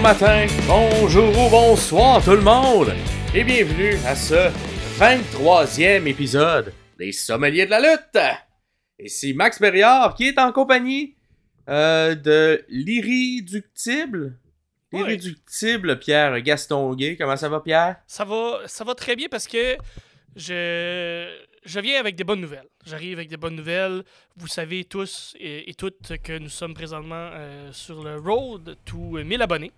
bon matin, bonjour ou bonsoir tout le monde et bienvenue à ce 23e épisode des Sommeliers de la lutte. Ici Max Berriard qui est en compagnie euh, de l'irréductible, Ouais. l'irréductible Pierre Gastonguay. Comment ça va Pierre? Ça va, ça va très bien parce que je, je viens avec des bonnes nouvelles. J'arrive avec des bonnes nouvelles. Vous savez tous et, et toutes que nous sommes présentement euh, sur le road to 1000 abonnés.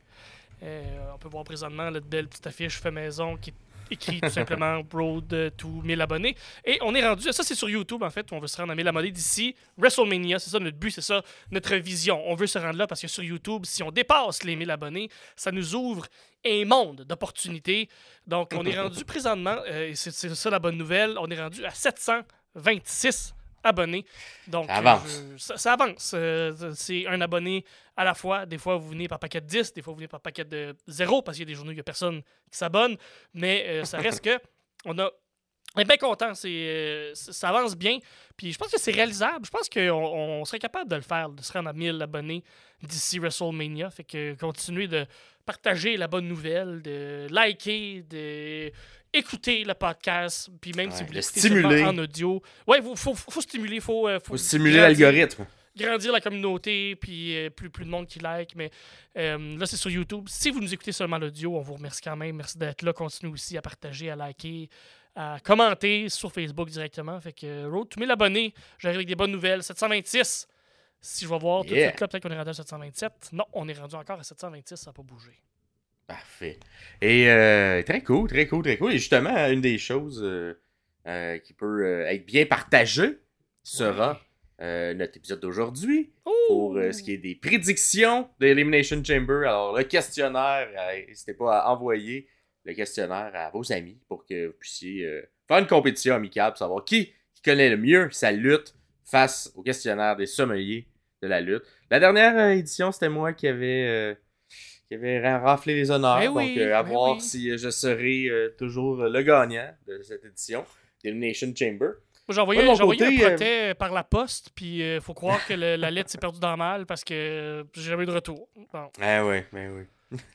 Euh, on peut voir présentement la belle petite affiche fait maison qui est écrit tout simplement Road to 1000 abonnés. Et on est rendu, ça c'est sur YouTube en fait, on veut se rendre à 1000 abonnés d'ici WrestleMania. C'est ça notre but, c'est ça notre vision. On veut se rendre là parce que sur YouTube, si on dépasse les 1000 abonnés, ça nous ouvre un monde d'opportunités. Donc on est rendu présentement, euh, et c'est c'est ça la bonne nouvelle, on est rendu à 726 abonnés. Donc, Ça avance. euh, je- ça, ça avance. Euh, c'est un abonné à la fois. Des fois, vous venez par paquet de 10, des fois, vous venez par paquet de 0, parce qu'il y a des journées où il n'y a personne qui s'abonne. Mais euh, ça reste que on a. On est bien content, c'est, ça avance bien. Puis je pense que c'est réalisable. Je pense qu'on on serait capable de le faire, de se rendre à 1000 abonnés d'ici WrestleMania. Fait que continuez de partager la bonne nouvelle, de liker, de écouter le podcast, puis même si vous l'écoutez en audio. Ouais, il faut, stimuler, faut, euh, Faut stimuler l'algorithme. grandir la communauté, puis euh, plus, plus de monde qui like. Mais euh, là, c'est sur YouTube. Si vous nous écoutez seulement l'audio, on vous remercie quand même. Merci d'être là. Continuez aussi à partager, à liker, à commenter sur Facebook directement. Fait que euh, Road to 1000 abonnés, j'arrive avec des bonnes nouvelles. 726. Si je vais voir tout de suite peut-être qu'on est rendu à 727. Non, on est rendu encore à 726, ça n'a pas bougé. Parfait. Et euh, très cool, très cool, très cool. Et justement, une des choses euh, euh, qui peut être bien partagée sera notre épisode d'aujourd'hui pour euh, ce qui est des prédictions de Elimination Chamber. Alors, le questionnaire, n'hésitez pas à envoyer le questionnaire à vos amis pour que vous puissiez faire une compétition amicale pour savoir qui, qui connaît le mieux sa lutte face au questionnaire des sommeliers de la lutte. La dernière édition, c'était moi qui avait, euh, qui avait ra- raflé les honneurs. Eh donc, oui, euh, à eh voir oui. si euh, je serai euh, toujours le gagnant de cette édition d'Elimination Chamber. J'ai envoyé, côté, un euh, par la poste, puis il faut croire que le- la lettre s'est perdue dans le mal parce que j'ai jamais eu de retour. Bon. Ah ouais, ben oui.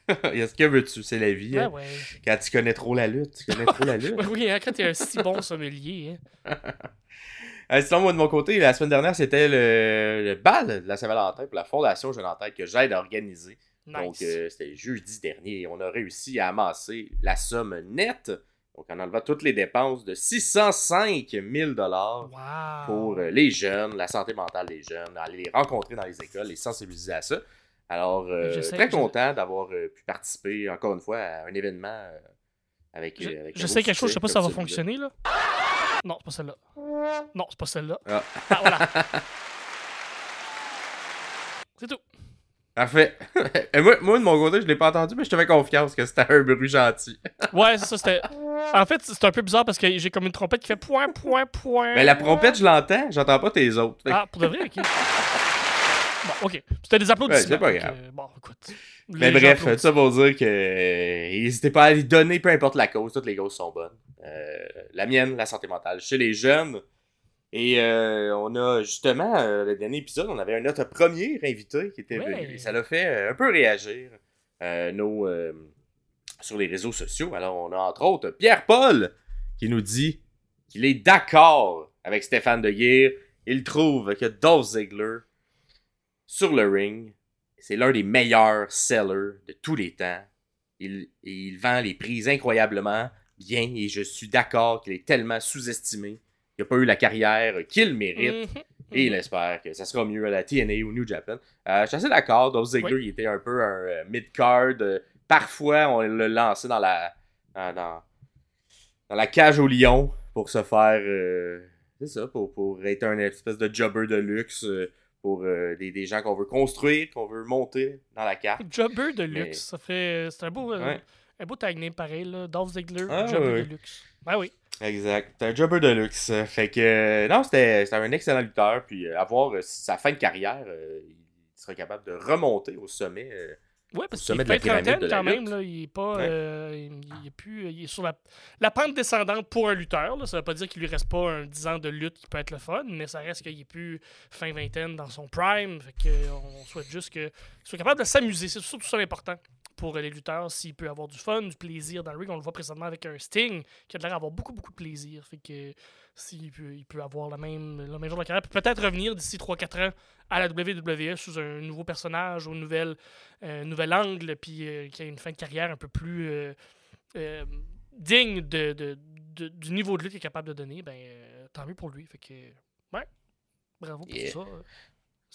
Est-ce que veux-tu? C'est la vie. Ah hein. ouais. Quand tu connais trop la lutte, tu connais trop la lutte. Oui, oui, hein, quand t'es un si bon sommelier. Hein. Euh, sinon, moi, de mon côté, la semaine dernière, c'était le, le bal de la Saint-Valentin pour la Fondation Jeune en Tête que j'aide à organiser. Nice. Donc, euh, c'était jeudi dernier. et On a réussi à amasser la somme nette. Donc, en enlevant toutes les dépenses de 605 000 wow. pour euh, les jeunes, la santé mentale des jeunes, aller les rencontrer dans les écoles, les sensibiliser à ça. Alors, euh, très je- content d'avoir euh, pu participer, encore une fois, à un événement avec, Je, avec je sais quelque chose, je sais pas si ça va fonctionner là. Non, c'est pas celle-là. Non, c'est pas celle-là. Ah. Ah, voilà. C'est tout. Parfait. Et moi, moi, de mon côté, je l'ai pas entendu, mais je te fais confiance que c'était un bruit gentil. Ouais, c'est ça, c'était. En fait, c'est un peu bizarre parce que j'ai comme une trompette qui fait point, point, point. Mais la trompette, je l'entends, j'entends pas tes autres. Fait Ah, pour de vrai, ok. Bon, ok. C'était des applaudissements. Ouais, c'est pas donc, grave. euh, bon, écoute. Mais bref, applaudissent. ça pour dire que euh, n'hésitez pas à les donner, peu importe la cause, toutes les causes sont bonnes. Euh, la mienne, la santé mentale, chez les jeunes. Et euh, on a justement, euh, le dernier épisode, on avait un notre premier invité qui était Ouais. venu. Et ça l'a fait euh, un peu réagir nos, sur les réseaux sociaux. Alors, on a entre autres Pierre-Paul qui nous dit qu'il est d'accord avec Stéphane De Guire. Il trouve que Dolph Ziggler, sur le ring, c'est l'un des meilleurs sellers de tous les temps. Il, il vend les prix incroyablement bien et je suis d'accord qu'il est tellement sous-estimé. Il n'a pas eu la carrière qu'il mérite. Mhm, Et il mhm. espère que ça sera mieux à la TNA ou New Japan. Euh, je suis assez d'accord. Dolph Ziggler, il était un peu un euh, mid-card. Euh, parfois, on l'a lancé dans la, dans, dans, dans la cage au lion pour se faire. euh, c'est ça, pour, pour être un espèce de jobber de luxe. euh, pour euh, des, des gens qu'on veut construire, qu'on veut monter dans la carte. Jobber de Mais- luxe. Ça fait. C'est un beau. euh, Ouais. Un beau tag name pareil, là. Dolph Ziggler, Ah, Jobber de luxe. Ben oui. Exact. C'est un jobber de luxe. Fait que, euh, non, c'était un excellent lutteur. Puis, euh, à voir euh, si sa fin de carrière, il serait capable de remonter au sommet. Ouais, parce qu'il trentaine quand même. Là, il est pas. Ouais. euh, il, est plus. Il est sur la, la pente descendante pour un lutteur. Là. Ça veut pas dire qu'il lui reste pas un 10 ans de lutte qui peut être le fun, mais ça reste qu'il est plus fin vingtaine dans son prime. Fait que, on souhaite juste qu'il soit capable de s'amuser. C'est surtout ça l'important. Pour les lutteurs s'il peut avoir du fun, du plaisir dans le ring. On le voit présentement avec un Sting qui a l'air d'avoir beaucoup, beaucoup de plaisir. Fait que s'il peut, il peut avoir la même, le même genre de carrière, peut-être revenir d'ici 3-4 ans à la WWE sous un nouveau personnage, au nouvel, euh, nouvel angle, puis euh, qui a une fin de carrière un peu plus euh, euh, digne de, de- de- du niveau de lutte qu'il est capable de donner, ben tant mieux pour lui. Fait que, ouais, bravo pour Yeah. tout ça.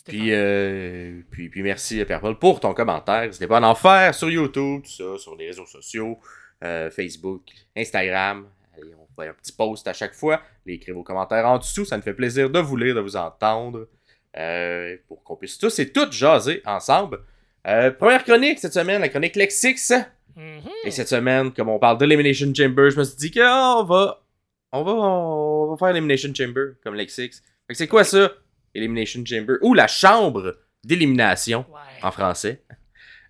Euh. Puis, euh, puis, puis merci Pierre Paul pour ton commentaire. N'hésitez pas à en faire sur YouTube, tout ça, sur les réseaux sociaux, euh, Facebook, Instagram. Allez, on fait un petit post à chaque fois. Écrivez vos commentaires en dessous. Ça nous fait plaisir de vous lire, de vous entendre. euh, pour qu'on puisse tous et toutes jaser ensemble. Euh, première chronique cette semaine, la chronique Lexix. Mhm. Et cette semaine, comme on parle d'Elimination Chamber, je me suis dit qu'on va, on va, on va faire Elimination Chamber comme Lexix. Fait que c'est quoi ça? Elimination Chamber. Ou la chambre d'élimination Ouais. en français.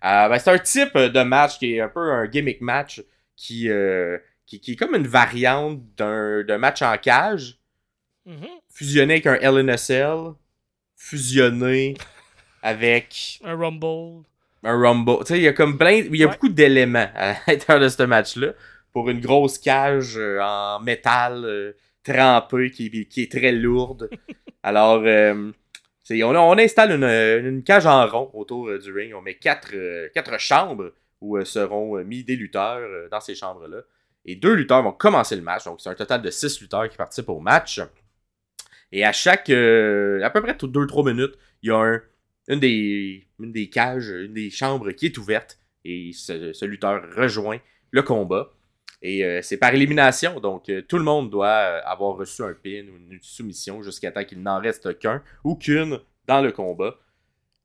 Euh, ben, c'est un type de match qui est un peu un gimmick match qui, euh, qui, qui est comme une variante d'un d'un match en cage, Mhm. fusionné avec un LNSL, fusionné avec Un Rumble. un Rumble. Tu sais, il y a comme plein. Il y a Ouais. beaucoup d'éléments à l'intérieur de ce match-là. Pour une grosse cage euh, en métal euh, trempé qui, qui est très lourde. Alors, euh, on, on installe une, une cage en rond autour euh, du ring. On met quatre, euh, quatre chambres où seront mis des lutteurs dans ces chambres-là. Et deux lutteurs vont commencer le match. Donc, c'est un total de six lutteurs qui participent au match. Et à chaque. euh, à peu près 2-3 minutes, il y a un, une, des, une des cages, une des chambres qui est ouverte. Et ce, ce lutteur rejoint le combat. Et euh, c'est par élimination. Donc, euh, tout le monde doit euh, avoir reçu un pin ou une soumission jusqu'à temps qu'il n'en reste qu'un ou qu'une dans le combat.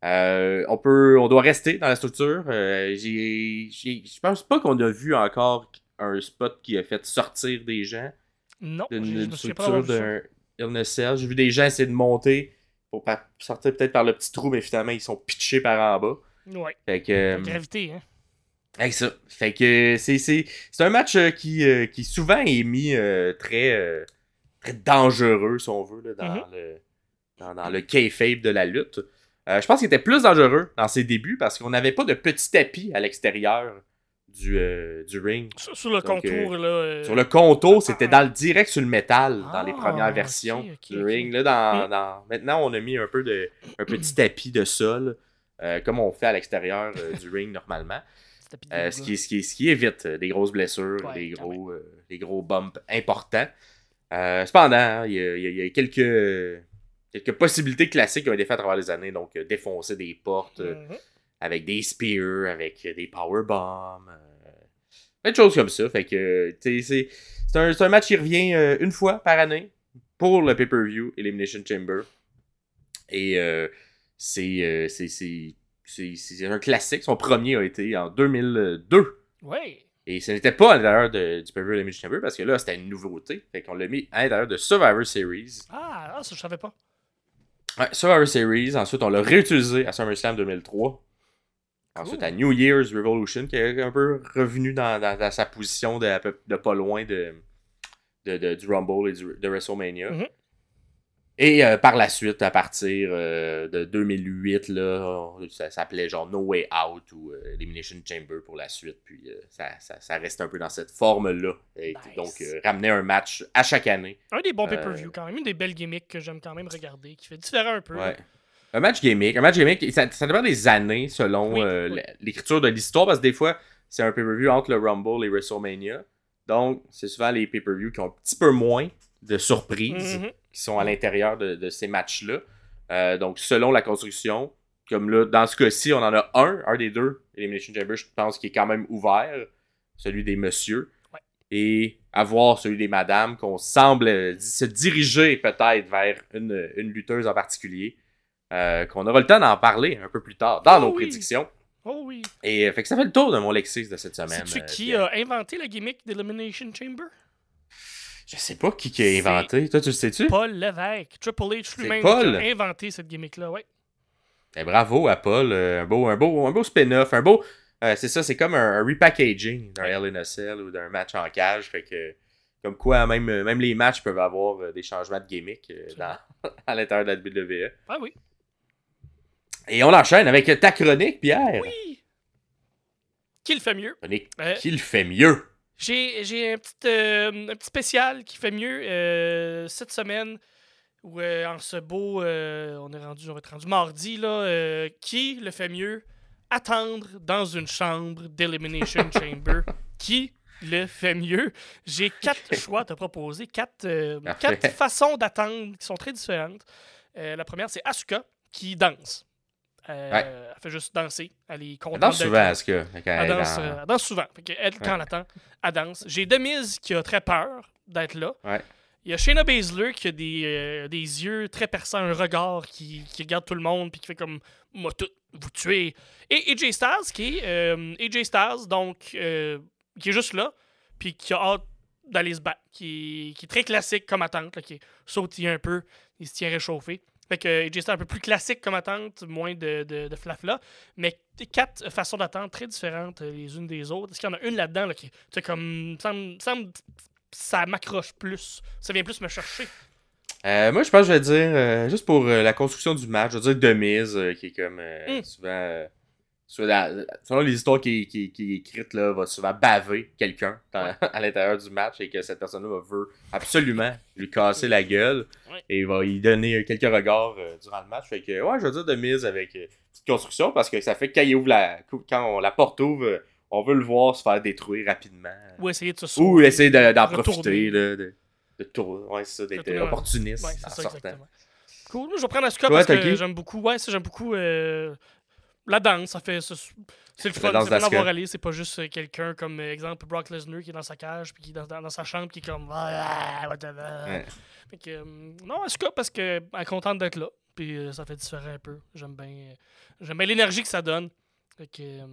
Euh, on peut, on doit rester dans la structure. Je pense pas qu'on a vu encore un spot qui a fait sortir des gens Non, d'une structure d'un. J'ai vu des gens essayer de monter pour sortir peut-être par le petit trou, mais finalement ils sont pitchés par en bas. Ouais. Fait que. La gravité, hein. Ça. Fait que c'est, c'est, c'est un match euh, qui, euh, qui souvent est mis euh, très, très dangereux, si on veut, là, dans, Mhm. le, dans, dans le kayfabe de la lutte. Euh, je pense qu'il était plus dangereux dans ses débuts parce qu'on n'avait pas de petit tapis à l'extérieur du, euh, du ring. Sur, sur le Donc, contour, là. Sur le contour, c'était dans le direct sur le métal dans les Ah, premières versions du ring. Là, dans, Mm. dans- maintenant, on a mis un peu de un petit tapis de sol, comme on fait à l'extérieur du ring normalement. Tapis Euh, ce, qui, ce, qui, ce qui évite euh, des grosses blessures, Ouais, des, gros, euh, des gros bumps importants. Cependant, hein, il y, a, il y a- il y a quelques, quelques possibilités classiques qui ont été faites à travers les années. Donc, défoncer des portes Mhm. avec des spears, avec des powerbombs. Plein de choses comme ça. Fait que, c'est, c'est un, c'est un match qui revient une fois par année pour le pay-per-view Elimination Chamber. Et euh, c'est, euh, c'est, c'est, un classique. Son premier a été en 2002. Ouais. Et ce n'était pas à l'intérieur du pay-per-view Elimination Chamber parce que là, c'était une nouveauté. Fait qu'on l'a mis à l'intérieur de Survivor Series. Ah, ah, ça, je savais pas. Ouais, Survivor Series. Ensuite, on l'a réutilisé à SummerSlam 2003. Ensuite, à New Year's Revolution, qui est un peu revenu dans, dans- dans sa position de, pas loin de, de- de- du Rumble et du- de WrestleMania. Mhm. Et euh, par la suite, à partir euh, de 2008, là, ça s'appelait genre No Way Out ou euh, Elimination Chamber pour la suite. Puis euh, ça, ça- ça reste un peu dans cette forme-là. Et Nice. Donc, euh, ramener un match à chaque année. Un des bons Euh, pay-per-view, quand même. Une des belles gimmicks que j'aime quand même regarder, qui fait différent un peu. Ouais. Un match gimmick. Un match gimmick, ça, ça dépend des années selon Oui, euh, oui. l'écriture de l'histoire, parce que des fois, c'est un pay-per-view entre le Rumble et WrestleMania. Donc, c'est souvent les pay-per-views qui ont un petit peu moins de surprises Mhm. qui sont à l'intérieur de, de ces matchs-là. Euh, donc, selon la construction, comme là, dans ce cas-ci, on en a un, un des deux, Elimination Chamber, je pense, qui est quand même ouvert, celui des messieurs. Ouais. Et avoir celui des madames, qu'on semble se diriger peut-être vers une, une lutteuse en particulier. Euh, qu'on aura le temps d'en parler un peu plus tard dans Oh nos oui. prédictions. Oh oui. Et euh, fait que ça fait le tour de mon Lexis de cette semaine. Euh, qui a inventé la gimmick d'Elimination Chamber? Je sais pas qui, qui a inventé. Toi, tu le sais-tu? Paul Lévesque. Triple H lui-même a inventé cette gimmick-là, ouais. Eh, bravo à Paul. euh, un beau, un beau, un beau spin-off. Un beau. euh, c'est ça, c'est comme un, un repackaging d'un Hell in a Cell ou d'un match en cage. Fait que. Comme quoi, même, euh, même les matchs peuvent avoir des changements de gimmick dans, à l'intérieur de la WWE. Ah oui. Et on enchaîne avec ta chronique, Pierre. Oui. qui le fait mieux? Chronique Euh, qui le fait mieux? J'ai, un, petit, euh, un petit spécial qui fait mieux euh, cette semaine. Où, euh, en ce beau, on est rendu, on va être rendu mardi, là. qui le fait mieux Attendre dans une chambre d'Elimination Chamber? Qui le fait mieux? J'ai quatre choix à te proposer, quatre, quatre façons d'attendre qui sont très différentes. La première, c'est Asuka qui danse. Euh, Ouais. Elle fait juste danser. Elle est Elle contente danse d'être souvent, est-ce que? elle Elle danse, dans- euh, elle danse souvent. Fait elle, quand elle attend, elle danse. J'ai Demise qui a très peur d'être là. Ouais. Il y a Shayna Baszler qui a des, euh, des yeux très perçants, un regard qui, qui regarde tout le monde puis qui fait comme moi tout vous tuer. Et AJ Styles qui est AJ Styles donc qui est juste là puis qui a hâte d'aller se battre, qui, qui est très classique comme attente, là, qui sautille un peu, il se tient réchauffé. Fait que AJ Styles un peu plus classique comme attente, moins de, de, de flafla, mais quatre façons d'attente très différentes euh, les unes des autres. Est-ce qu'il y en a une là-dedans là, qui, tu sais, comme, semble, semble- ça m'accroche plus, ça vient plus me chercher. Euh, moi, je pense que je vais dire, euh, juste pour euh, la construction du match, je vais dire Demise, qui est comme euh, Mm. souvent. Euh, selon les histoires qui, qui, qui est écrite, là, va souvent baver quelqu'un à l'intérieur du match et que cette personne-là veut absolument lui casser la gueule Ouais. et va y donner quelques regards euh, durant le match. Fait que, ouais, je vais dire Demise avec euh, petite construction parce que ça fait que quand, il ouvre la, quand on- la porte ouvre, euh, on veut le voir se faire détruire rapidement. Ou essayer de se Ou essayer de- d'en profiter, là, de, de tourner. Ouais, c'est ça, d'être euh, opportuniste en ça, sortant. exactement. Cool. Je vais prendre Asuka parce que j'aime beaucoup. Ouais, ça, j'aime beaucoup euh, la danse. Ça fait. C'est le fun. C'est fun d'avoir aller. C'est pas juste euh, quelqu'un comme, euh, exemple, Brock Lesnar qui est dans sa cage puis qui est dans, dans- dans sa chambre qui est comme. Ah. Ouais. Fait que, euh, non, Asuka parce qu'elle est contente d'être là. Puis ça fait différent un peu. J'aime bien, j'aime bien l'énergie que ça donne. Fait que, euh,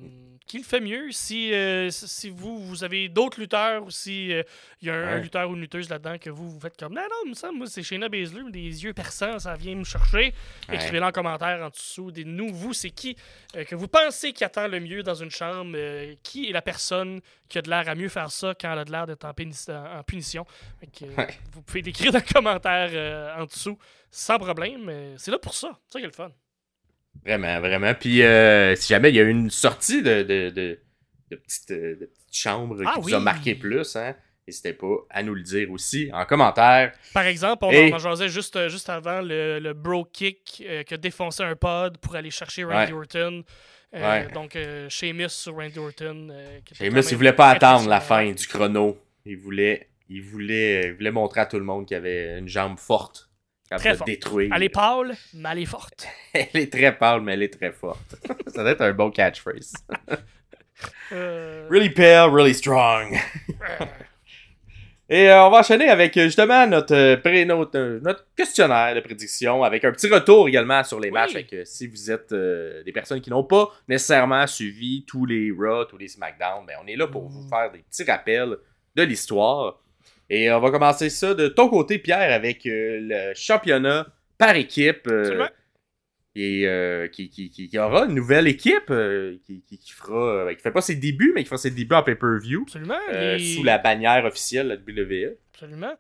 qui le fait mieux si, euh, si- si vous, vous avez d'autres lutteurs ou si euh, y a un, lutteur ou une lutteuse là-dedans que vous, vous faites comme non, non, me semble, moi, c'est Shayna Baszler, des yeux perçants, ça vient me chercher. Ouais. Écrivez-le en commentaire en dessous. Dites-nous, vous, c'est qui euh, que vous pensez qui attend le mieux dans une chambre Qui est la personne qui a de l'air à mieux faire ça quand elle a de l'air d'être en, en- punition Fait que, Ouais. Vous pouvez l'écrire dans les commentaires euh, en dessous sans problème. c'est là pour ça. C'est ça qui est le fun. Vraiment, vraiment. Puis euh, si jamais il y a une sortie de, de, de, de petite, euh, de petite chambre Ah qui oui. vous a marqué plus, hein, n'hésitez pas à nous le dire aussi en commentaire. Par exemple, on Et- en jasait juste, euh, juste avant le, le bro kick euh, qui a défoncé un pod pour aller chercher Randy Ouais. Orton. Euh, Ouais. Donc, Sheamus sur Randy Orton. même il voulait pas attendre la fin du chrono. Il voulait, il voulait, il voulait montrer à tout le monde qu'il avait une jambe forte. Capable Très de forte. détruire. Elle est pâle, mais elle est forte. Elle est très pâle, mais elle est très forte. Ça doit être un bon catchphrase. Euh, Really pale, really strong. Et euh, on va enchaîner avec euh, justement notre, euh, notre, notre questionnaire de prédiction, avec un petit retour également sur les Oui. matchs. Si vous êtes des personnes qui n'ont pas nécessairement suivi tous les Raw, tous les SmackDown, ben, on est là pour vous faire des petits rappels de l'histoire. Et on va commencer ça de ton côté, Pierre, avec euh, le championnat par équipe. euh, Absolument. et euh, qui, qui, qui- qui aura une nouvelle équipe euh, qui, qui, qui fera. qui fait pas ses débuts, mais qui fera ses débuts en pay-per-view. Absolument. sous la bannière officielle de la WWE. Absolument.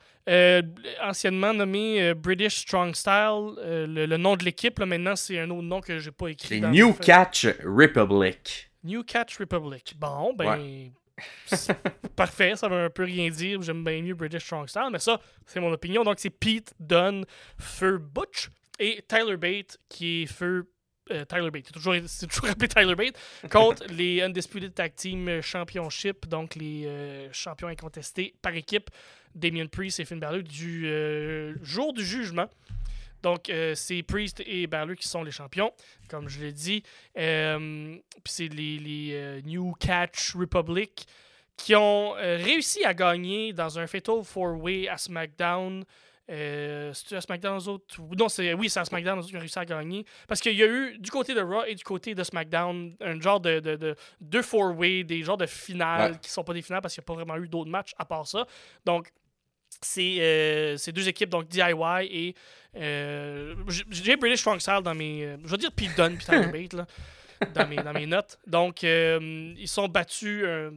Anciennement nommé British Strong Style, le, le nom de l'équipe, là, maintenant, c'est un autre nom que j'ai pas écrit. C'est New. Catch Republic. New Catch Republic. Bon, ben. Parfait, ça veut un peu rien dire. J'aime bien mieux British Strong Style, mais ça, c'est mon opinion. Donc, c'est Pete Dunne, Feu Butch et Tyler Bate qui est Feu. euh, Tyler Bate, c'est toujours, c'est toujours appelé Tyler Bate, contre les Undisputed Tag Team Championship, donc les euh, champions incontestés par équipe, Damien Priest et Finn Balor, du euh, jour du jugement. Donc, euh, c'est Priest et Balor qui sont les champions, comme je l'ai dit. Euh, Puis c'est les, les, euh, New Catch Republic qui ont réussi à gagner dans un Fatal 4-Way à SmackDown. Euh, C'est-tu à SmackDown, eux autres? Non, c'est, oui, c'est à SmackDown, eux autres qui ont réussi à gagner. Parce qu'il y a eu, du côté de Raw et du côté de SmackDown, un genre de, de, de, deux four-way, des genres de finales Ouais. qui sont pas des finales parce qu'il n'y a pas vraiment eu d'autres matchs à part ça. Donc, c'est euh, deux équipes, donc DIY et. euh, J'ai British Strong Style dans mes. euh, je vais dire Pete Dunne puis Tyler Bate, là, dans, mes, dans mes notes. Donc, euh, ils sont battus euh,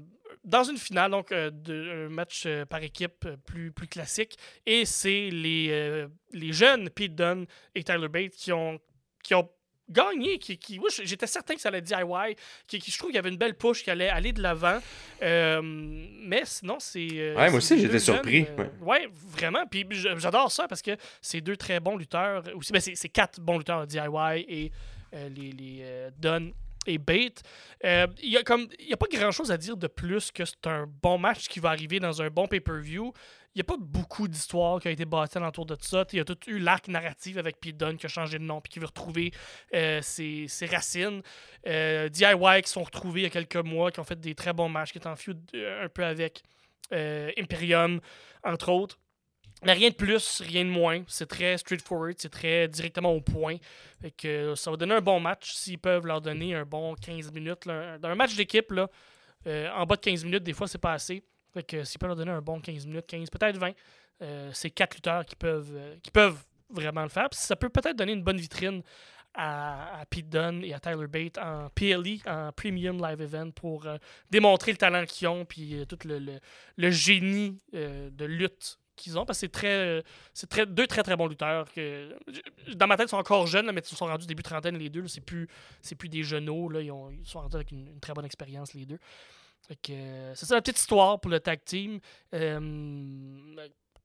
dans une finale, donc euh, de, un match par équipe plus, plus classique. Et c'est les, les jeunes Pete Dunne et Tyler Bate qui ont, qui ont gagné. Qui, qui, j'étais certain que ça allait DIY. Qui, qui je trouve qu'il y avait une belle push qui allait aller de l'avant. Euh, mais sinon, c'est. euh, Ouais, moi aussi, j'étais surpris, euh, ouais. ouais, vraiment. Puis j'adore ça parce que c'est deux très bons lutteurs. Aussi, ben, c'est c'est quatre bons lutteurs, DIY et les, les Dunn et Bait. Euh, Il y a comme il y a pas grand chose à dire de plus que c'est un bon match qui va arriver dans un bon pay-per-view. Il n'y a pas beaucoup d'histoire qui a été bâtie autour de ça. Il y a tout eu l'arc narratif avec Pete Dunne qui a changé de nom puis qui veut retrouver euh, ses, racines. Euh, DIY qui sont retrouvés il y a quelques mois, qui ont fait des très bons matchs, qui est en feud euh, un peu avec Imperium, entre autres. Mais rien de plus, rien de moins. C'est très straightforward, c'est très directement au point. Fait que ça va donner un bon match s'ils peuvent leur donner un bon 15 minutes. Dans un match d'équipe, en bas de 15 minutes, des fois, c'est pas assez. Fait que s'ils peuvent leur donner un bon 15 minutes, 15, peut-être 20, euh, c'est quatre lutteurs qui peuvent, euh, qui peuvent vraiment le faire. Puis ça peut peut-être donner une bonne vitrine à, Pete Dunne et à Tyler Bate en PLE, en Premium Live Event, pour euh, démontrer le talent qu'ils ont, puis tout le, le- génie de lutte qu'ils ont, parce que c'est très, c'est très, deux très très bons lutteurs. Que, dans ma tête, ils sont encore jeunes, mais ils sont rendus début trentaine les deux. C'est plus, c'est plus des genoux. Là, ils, ont- sont rendus avec une, une très bonne expérience les deux. Fait que, euh, c'est ça la petite histoire pour le tag team. Euh,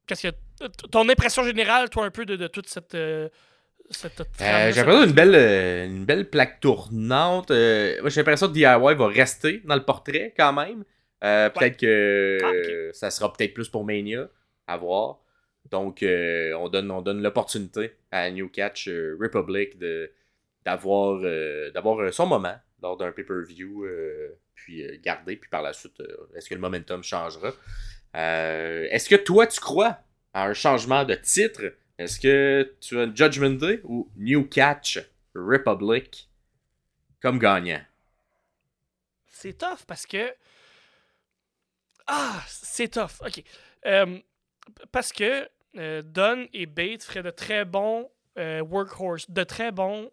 qu'est-ce que ton impression générale, toi, un peu de, de toute cette cette, cette Euh, trame-là, j'ai cette- l'impression d'une belle, euh, une belle plaque tournante. Euh, moi, j'ai l'impression que DIY va rester dans le portrait quand même. Peut-être que Ah, ça sera peut-être plus pour Mania à voir. Donc, on donne, on donne l'opportunité à New Catch Republic de, d'avoir, d'avoir son moment lors d'un pay-per-view, puis euh, garder, puis par la suite, euh, est-ce que le momentum changera? Euh, est-ce que toi, tu crois à un changement de titre? Est-ce que tu as Judgment Day ou New Catch Republic comme gagnant? C'est tough parce que. Ah, c'est tough. Ok. Parce que Dunn et Bates feraient de très bons workhorse, de très bons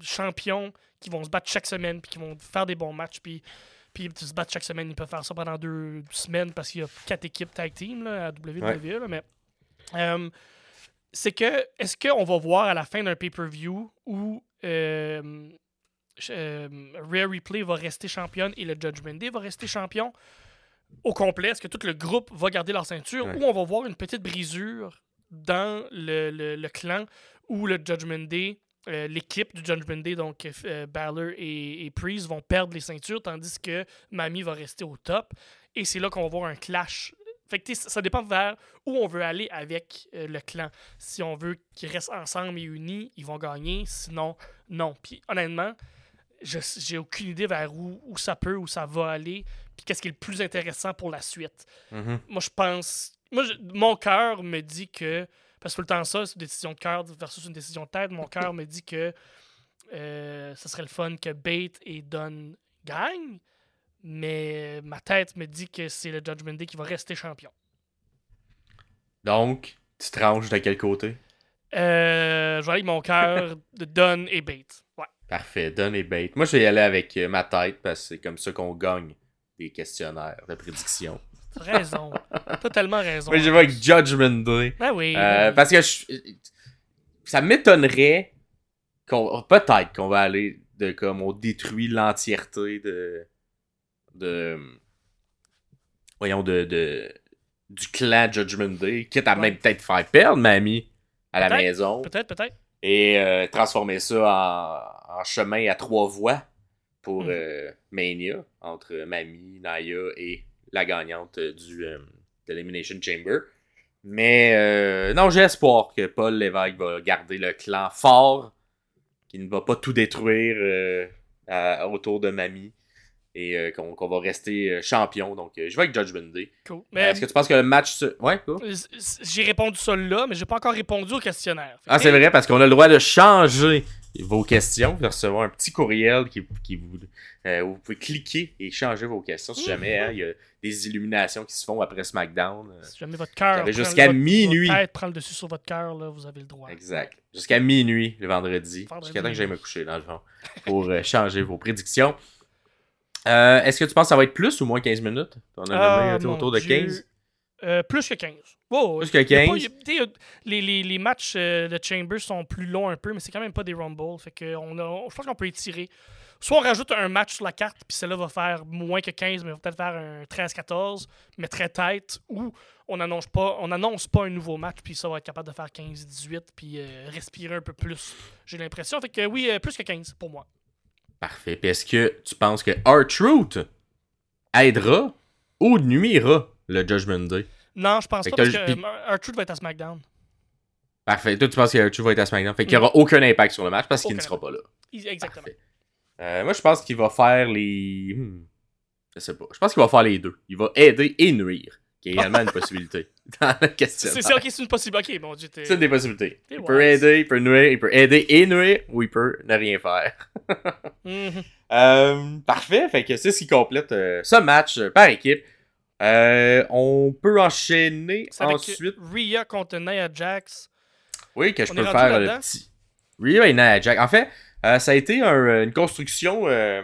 champions qui vont se battre chaque semaine puis qui vont faire des bons matchs. Puis, puis se battre chaque semaine, ils peuvent faire ça pendant deux semaines parce qu'il y a quatre équipes tag team là, à WWE. là, mais euh, c'est que est-ce qu'on va voir à la fin d'un pay-per-view où euh, euh, Rare Replay va rester championne et le Judgment Day va rester champion au complet? Est-ce que tout le groupe va garder leur ceinture Ouais. ou on va voir une petite brisure dans le, le- le clan où le Judgment Day, euh, l'équipe du Judgment Day, donc euh, Balor et, et Priest, vont perdre les ceintures tandis que Mami va rester au top. Et c'est là qu'on va voir un clash. Fait que ça dépend vers où on veut aller avec euh, le clan. Si on veut qu'ils restent ensemble et unis, ils vont gagner. Sinon, non. Puis honnêtement, je j'ai aucune idée vers où, où ça peut, où ça va aller, puis qu'est-ce qui est le plus intéressant pour la suite. Mhm. Moi, je pense. Moi, je- mon cœur me dit que. Parce que tout le temps, ça, c'est une décision de cœur versus une décision de tête. Mon cœur me dit que euh, ce serait le fun que Bate et Dunn gagnent, mais ma tête me dit que c'est le Judgment Day qui va rester champion. Donc, tu tranches de quel côté? Euh, je vais aller avec mon cœur de Dunn et Bate. Ouais. Parfait, donne et bait. Moi, je vais y aller avec euh, ma tête parce que c'est comme ça qu'on gagne des questionnaires de prédiction. Raison. T'as tellement raison. Moi, je vais avec Judgment Day. Ben oui. Euh, oui. parce que je- ça m'étonnerait qu'on peut-être qu'on va aller de comme on détruit l'entièreté de de voyons de, de du clan Judgment Day quitte à Ouais. même peut-être faire perdre mamie à la maison Peut-être, peut-être. et euh, transformer ça en, en chemin à trois voies pour Mm. euh, Mania entre Mamie, Naya et la gagnante euh, du euh, de l'Elimination Chamber. Mais euh, non, j'ai espoir que Paul Lévesque va garder le clan fort, qu'il ne va pas tout détruire à- autour de Mamie et euh, qu'on va rester champion. Donc, euh, je vais avec Judgment Day. Cool. Euh, Est-ce que tu penses que le match se... Ouais, j'ai répondu ça là, mais j'ai pas encore répondu au questionnaire. Fait Ah, c'est vrai, parce qu'on a le droit de changer vos questions. Vous recevoir un petit courriel qui, qui vous. euh, où vous pouvez cliquer et changer vos questions si jamais hein, il y a des illuminations qui se font après SmackDown. euh, Si jamais votre cœur. Jusqu'à minuit. Votre tête prend le dessus sur votre cœur, là, vous avez le droit. Exact. Jusqu'à minuit le vendredi. Vendredi. Jusqu'à temps que j'aille me coucher, dans le fond. Pour euh, changer vos prédictions. Est-ce que tu penses que ça va être plus ou moins 15 minutes? On a Ah, autour de Dieu. 15. Euh, plus que 15. Wow, Plus que y a pas- 15. y a- t'sais, y a- les, les, les matchs euh, de Chambers sont plus longs un peu, mais c'est quand même pas des Rumble. Fait que on a, je pense qu'on peut étirer. Soit on rajoute un match sur la carte, puis celle-là va faire moins que 15, mais va peut-être faire un 13-14, mais très tête, ou on n'annonce pas, on annonce pas un nouveau match, puis ça va être capable de faire 15-18, puis euh, respirer un peu plus. J'ai l'impression. Fait que oui, euh, plus que 15 pour moi. Parfait. Puis est-ce que tu penses que R-Truth aidera ou nuira le Judgment Day? Non, je pense Fait pas, parce que R-Truth va être à SmackDown. Parfait. Toi, tu penses que R-Truth va être à SmackDown. Fait qu'il n'y aura aucun impact sur le match parce qu'il ne sera pas là. Exactement. Euh, moi, je pense qu'il va faire les. hmm, Je sais pas. Je pense qu'il va faire les deux. Il va aider et nuire. Qui est également une possibilité dans la question. C'est ok, c'est une possibilité. Ok, bon, C'est une des possibilités. Il peut aider, il peut nuire, il peut aider et nuire, ou il peut ne rien faire. Mhm. Euh, parfait, fait que c'est ce qui complète euh, ce match par équipe. Euh, on peut enchaîner ensuite. Rhea contre Nia Jax. Oui, que je on peux faire euh, le petit. Rhea et Nia Jax. En fait, euh, ça a été un- une construction. Euh,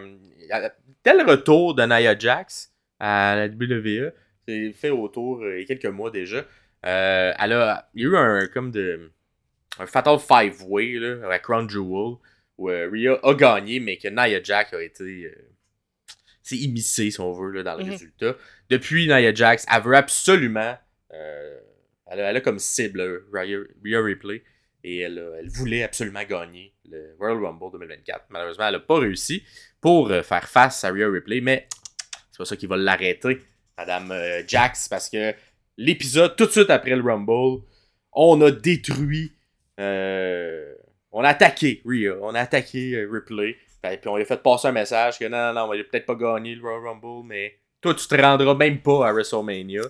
le retour de Nia Jax à la WWE, c'est fait autour il y a quelques mois déjà. euh, elle a, il y a eu un comme de un Fatal Five Way là, avec Crown Jewel où euh, Rhea a gagné, mais que Nia Jax a été euh, c'est immiscé, si on veut, là, dans le Mhm. résultat. Depuis Nia Jax, elle veut absolument. euh, elle, a, comme cible euh, Rhea, Ripley. Et elle, a- elle voulait absolument gagner le Royal Rumble 2024. Malheureusement, elle n'a pas réussi pour euh, faire face à Rhea Ripley. Mais c'est pas ça qui va l'arrêter, Madame euh, Jax, parce que l'épisode, tout de suite après le Rumble, on a détruit. euh, on a attaqué Rhea. On a attaqué euh, Ripley. Ben, Puis on lui a fait passer un message que non, non, non, on va peut-être pas gagner le Royal Rumble, mais toi, tu te rendras même pas à WrestleMania.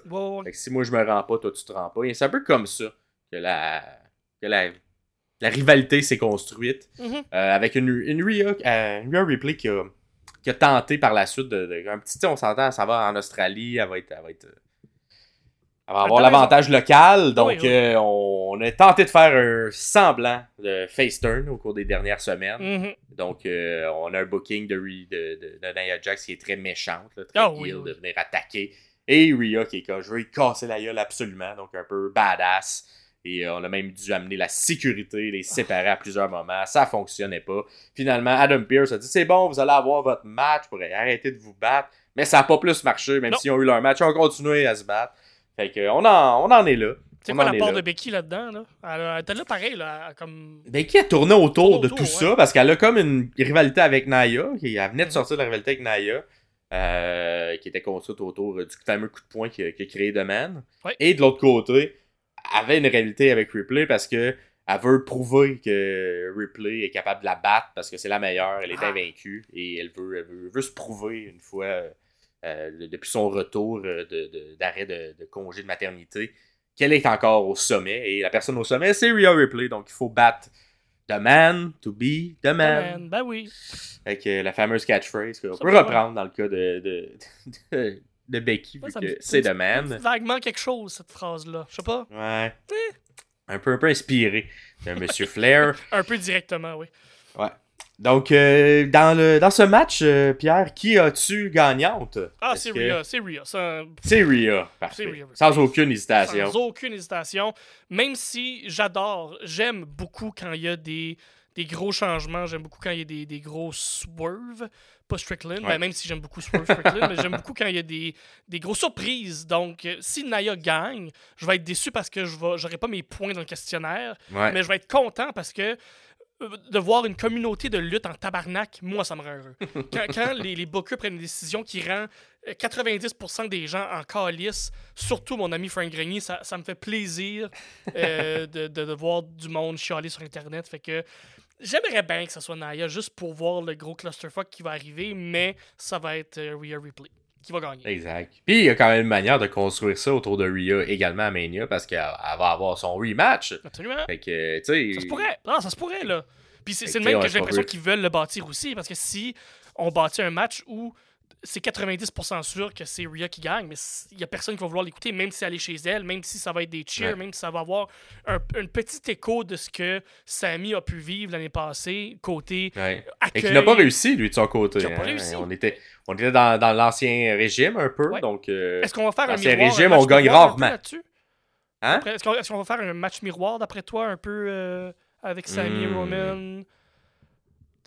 Fait que si moi je me rends pas, toi tu te rends pas. Et c'est un peu comme ça que la, que la, la rivalité s'est construite. Mhm. Euh, avec une, une, Rhea, euh, Rhea Ripley qui a, qui a tenté par la suite de. de- un petit, on s'entend, ça va en Australie, elle va être. Elle va être elle va avoir l'avantage local, donc oui, oui. euh, on, on a tenté de faire un semblant de face turn au cours des dernières semaines. Mhm. Donc, euh, on a un booking de, de, de, de Nia Jax qui est très méchante, là, très Ah oui, oui. de venir attaquer. Et Rhea qui est comme, je veux casser la gueule absolument, donc un peu badass. Et euh, on a même dû amener la sécurité, les séparer à plusieurs moments. Ça fonctionnait pas. Finalement, Adam Pearce a dit c'est bon, vous allez avoir votre match pour arrêter de vous battre. Mais ça n'a pas plus marché, même s'ils ont eu leur match. Ils ont continué à se battre. Fait que, on, en, on en est là. C'est quoi la part là. de Becky là-dedans? Là? Elle, était là pareil, là, comme... Qui a tourné autour de autour, tout ouais. ça parce qu'elle a comme une rivalité avec Naya. Qui, elle venait de Mhm. sortir de la rivalité avec Naya. euh, qui était construite autour du fameux coup de poing qui, a- qui a créé The Man. Ouais. Et de l'autre côté, elle avait une rivalité avec Ripley parce que elle veut prouver que Ripley est capable de la battre parce que c'est la meilleure, elle est Ah. invaincue et elle veut, elle veut, veut se prouver une fois euh, depuis son retour euh, de- de- d'arrêt de, de congé de maternité qu'elle est encore au sommet et la personne au sommet c'est Rhea Ripley donc il faut battre The Man to be the man. Man, ben oui. Avec euh, la fameuse catchphrase qu'on peut reprendre dans le cas de, de, Becky, Ouais, vu ça que me- c'est The Man. Vaguement quelque chose, cette phrase-là. Je sais pas. Ouais. Un peu, un peu inspiré de Monsieur Flair. Un peu directement, oui. Ouais. Donc, euh, dans, le, dans ce match, euh, Pierre, qui as-tu gagnante? Ah, c'est que- Rhea, c'est. Ça, C'est Rhea. Parfait. Sans aucune hésitation. Sans aucune hésitation. Même si j'adore, j'aime beaucoup quand il y a des, des gros changements, j'aime beaucoup quand il y a des, des gros swerves. Pas Strickland, Ouais. ben, même si j'aime beaucoup Swerve Strickland, mais j'aime beaucoup quand il y a des, des grosses surprises. Donc, euh, si Naya gagne, je vais être déçu parce que je vais, j'aurai pas mes points dans le questionnaire, Ouais. mais je vais être content parce que de voir une communauté de lutte en tabarnak, moi, ça me rend heureux. Quand, quand les, les bookers prennent une décision qui rend euh, 90% des gens en calice, surtout mon ami Frank Grenier, ça, ça me fait plaisir euh, de, de, de voir du monde chialer sur Internet. Fait que j'aimerais bien que ce soit Naya juste pour voir le gros clusterfuck qui va arriver, mais ça va être euh, Rhea Ripley qui va gagner. Exact. Puis, il y a quand même une manière de construire ça autour de Rhea également à Mania parce qu'elle elle va avoir son rematch. Absolument. Fait que, tu sais. Ça se pourrait. Non, ça se pourrait, là. Puis c'est le même que j'ai on l'impression qu'ils veulent le bâtir aussi. Parce que si on bâtit un match où c'est 90% sûr que c'est Rhea qui gagne, mais il y a personne qui va vouloir l'écouter, même si elle est chez elle, même si ça va être des cheers, Ouais. même si ça va avoir un, un petit écho de ce que Sammy a pu vivre l'année passée, côté Ouais. Et qui n'a pas réussi, lui, de son côté. Qui a pas hein. réussi. On était, on était dans, dans l'ancien régime un peu, Ouais. donc... euh, Est-ce qu'on va faire un L'ancien miroir, régime, un match on gagne rarement. Hein? Est-ce qu'on va faire un match miroir d'après toi, un peu euh, avec Sammy et Hmm. Roman?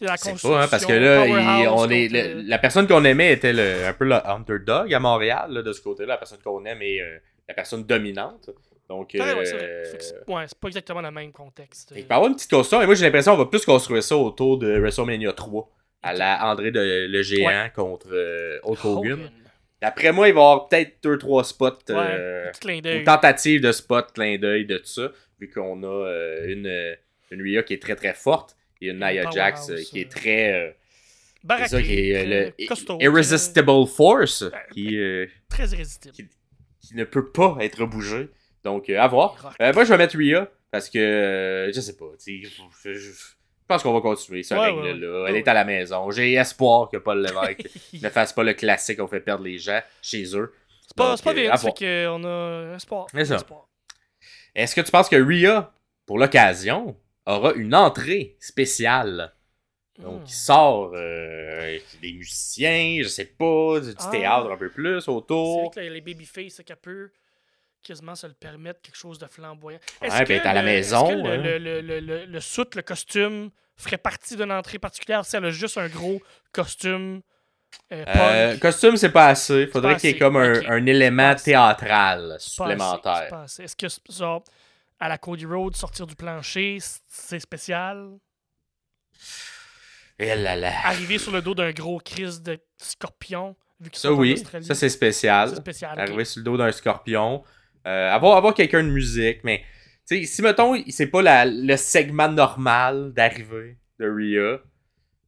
La C'est pas, hein, parce que là, il- on est, le- la personne qu'on aimait était le, un peu le underdog à Montréal, là, de ce côté-là. La personne qu'on aime est euh, la personne dominante. Donc, Ouais, ouais, euh, c'est Ouais, c'est pas exactement le même contexte. il peut y avoir une petite construction. Et moi, j'ai l'impression qu'on va plus construire ça autour de WrestleMania 3. À la André de, le géant contre euh, Hulk Hogan. Hogan. D'après moi, il va y avoir peut-être 2-3 spots. euh, une tentative de spot, clin d'œil de tout ça. Vu qu'on a une, une Rhea qui est très très forte. Et une Nia powerhouse, Jax euh, qui euh, est très. euh, c'est Baraqué, ça qui est euh, très le costaud, Irresistible Force, qui, euh, Très, irrésistible. qui- qui ne peut pas être bougé. Donc, euh, à voir. Il. Euh, moi, je vais mettre Rhea parce que euh, je sais pas. Je, je- pense qu'on va continuer ce Ouais, règne-là. ouais, là. ouais. Elle Ouais, est à la maison. J'ai espoir que Paul Lévesque ne fasse pas le classique qu'on fait perdre les gens chez eux. C'est pas, Donc, c'est pas euh, voir. fait qu'on a espoir. C'est ça. espoir. Est-ce que tu penses que Rhea, pour l'occasion, aura une entrée spéciale? Donc, il sort euh, des musiciens, je sais pas, du, Ah. théâtre un peu plus C'est autour. vrai que les babyface, c'est qu'elle peut quasiment se le permettre, quelque chose de flamboyant. Ouais, Est-ce puis elle que est à la le- maison, est-ce que le, hein. le, le, le, le, le soute, le costume, ferait partie d'une entrée particulière? Si elle a juste un gros costume euh, Euh, costume, c'est pas assez. Faudrait qu'il y ait comme un, un élément théâtral C'est supplémentaire. c'est. Est-ce que, c'est- genre, à la Cody Road, sortir du plancher, c'est spécial? Eh là là. Arriver sur le dos d'un gros crise de scorpion, vu qu'ils Ça, oui. Ça, c'est spécial. c'est spécial. Arriver sur le dos d'un scorpion. Euh, avoir avoir quelqu'un de musique. Mais, tu sais, si, mettons, c'est pas la- le segment normal d'arrivée de Rhea.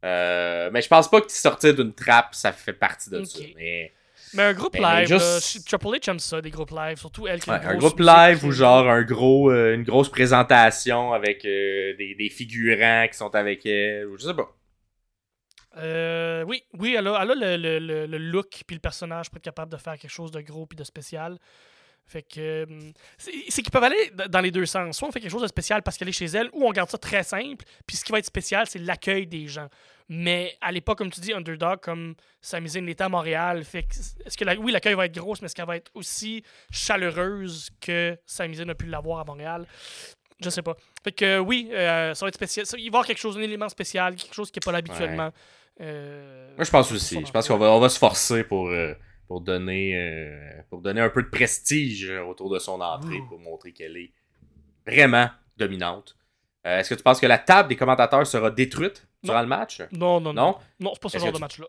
euh, mais je pense pas que sortir d'une trappe, ça fait partie de ça. Mais, Mais un groupe Mais- mais live, juste- Triple H aime ça, des groupes live, surtout elle qui Ouais, un groupe live ou genre un gros, euh, une grosse présentation avec euh, des, des figurants qui sont avec elle. ou Je sais pas. Euh, oui, oui, elle a, elle a le, le- le- look puis le personnage pour être capable de faire quelque chose de gros puis de spécial. Fait que c'est qu'ils peuvent aller dans les deux sens. Soit on fait quelque chose de spécial parce qu'elle est chez elle, ou on garde ça très simple. Puis ce qui va être spécial, c'est l'accueil des gens. Mais à l'époque, comme tu dis, underdog, comme Zayn l'était à Montréal, fait que est-ce que la- oui, l'accueil va être grosse, mais est-ce qu'elle va être aussi chaleureuse que Sami Zayn a pu l'avoir à Montréal? Je sais pas. Fait que oui, euh, ça va être spécial. Ça- Il va y avoir quelque chose, un élément spécial, quelque chose qui n'est pas là habituellement. Euh, Moi, je pense aussi. Je pense qu'on va, on va se forcer pour, euh, pour, donner, pour donner un peu de prestige autour de son entrée pour montrer qu'elle est vraiment dominante. Est-ce que tu penses que la table des commentateurs sera détruite? Durant le match? Non, non, non. Non? Non, c'est pas ce genre de match-là.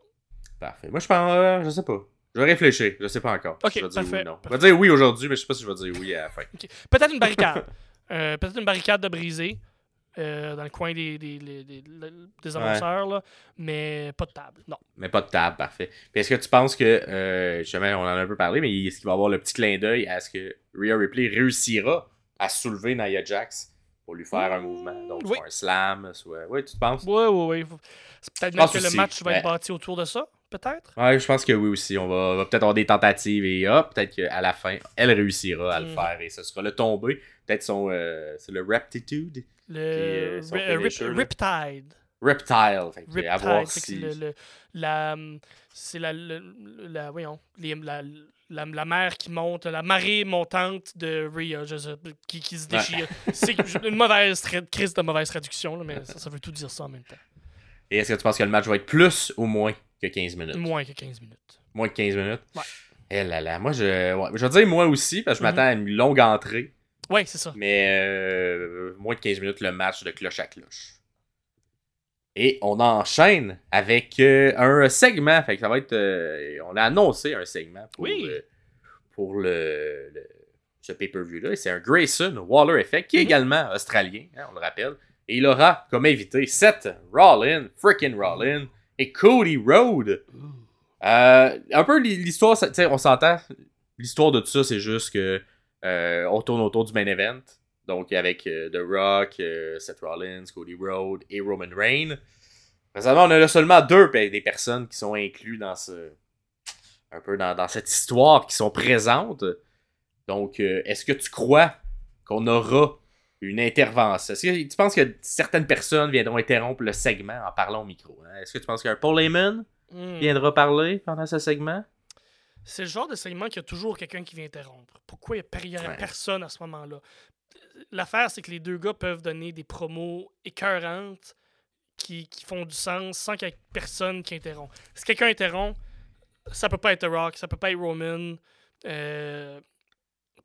Parfait. Moi, je pense, euh, je sais pas. Je vais réfléchir. Je sais pas encore. Ok, je vais dire oui non. Je vais dire oui aujourd'hui, mais je sais pas si je vais dire oui à la fin. Peut-être une barricade. Euh, Peut-être une barricade de brisée euh, dans le coin des, des, des, des- des annonceurs, là, mais pas de table. Non. Mais pas de table, parfait. Puis est-ce que tu penses que, euh, justement, on en a un peu parlé, mais est-ce qu'il va y avoir le petit clin d'œil à ce que Rhea Ripley réussira à soulever Nia Jax? Pour lui faire un mouvement? Donc, Oui. soit un slam, soit. Oui, tu te penses? Oui, oui, oui. C'est peut-être même que le match va être bâti autour de ça, peut-être? Ouais, je pense que oui aussi. On va, peut-être avoir des tentatives et hop, peut-être qu'à la fin, elle réussira à le Mhm. faire et ce sera le tombé. Peut-être son. euh, c'est le Reptitude? Le euh, Ri- euh, Rip- là. Riptide. Reptile. Fait à voir si. c'est la, c'est la, la, voyons, les- la, la, la mer qui monte, la marée montante de Rhea, je sais, qui, qui se Ouais. déchire. C'est une mauvaise crise de mauvaise traduction, là, mais ça, ça veut tout dire ça en même temps. Et est-ce que tu penses que le match va être plus ou moins que 15 minutes? Moins que 15 minutes. Moins que 15 minutes? Ouais. Eh là là, moi je. ouais, je vais dire moi aussi, parce que je m'attends à une longue entrée. Ouais, c'est ça. Mais euh, moins de 15 minutes le match de cloche à cloche. Et on enchaîne avec euh, un segment. Fait que ça va être. euh, on a annoncé un segment pour, Oui. euh, pour le, le- ce pay-per-view-là. C'est un Grayson Waller Effect, qui est Mhm. également australien, hein, on le rappelle. Et il aura comme invité Seth Rollin, frickin' Rollin, et Cody Rhodes. Un peu l'histoire, on s'entend. L'histoire de tout ça, c'est juste que on tourne autour du main event. Donc avec euh, The Rock, euh, Seth Rollins, Cody Rhodes et Roman Reigns. Récemment, on a là seulement deux des personnes qui sont incluses dans ce. un peu dans, dans cette histoire, qui sont présentes. Donc, euh, est-ce que tu crois qu'on aura une intervention? Est-ce que tu penses que certaines personnes viendront interrompre le segment en parlant au micro? hein? Est-ce que tu penses qu'un Paul Heyman Hmm. viendra parler pendant ce segment? c'est le genre de segment qu'il y a toujours quelqu'un qui vient interrompre. Pourquoi il n'y Ouais. personne à ce moment-là? L'affaire, c'est que les deux gars peuvent donner des promos écœurantes qui, qui font du sens sans qu'il y ait personne qui interrompt. Si quelqu'un interrompt, ça peut pas être The Rock, ça peut pas être Roman. Euh,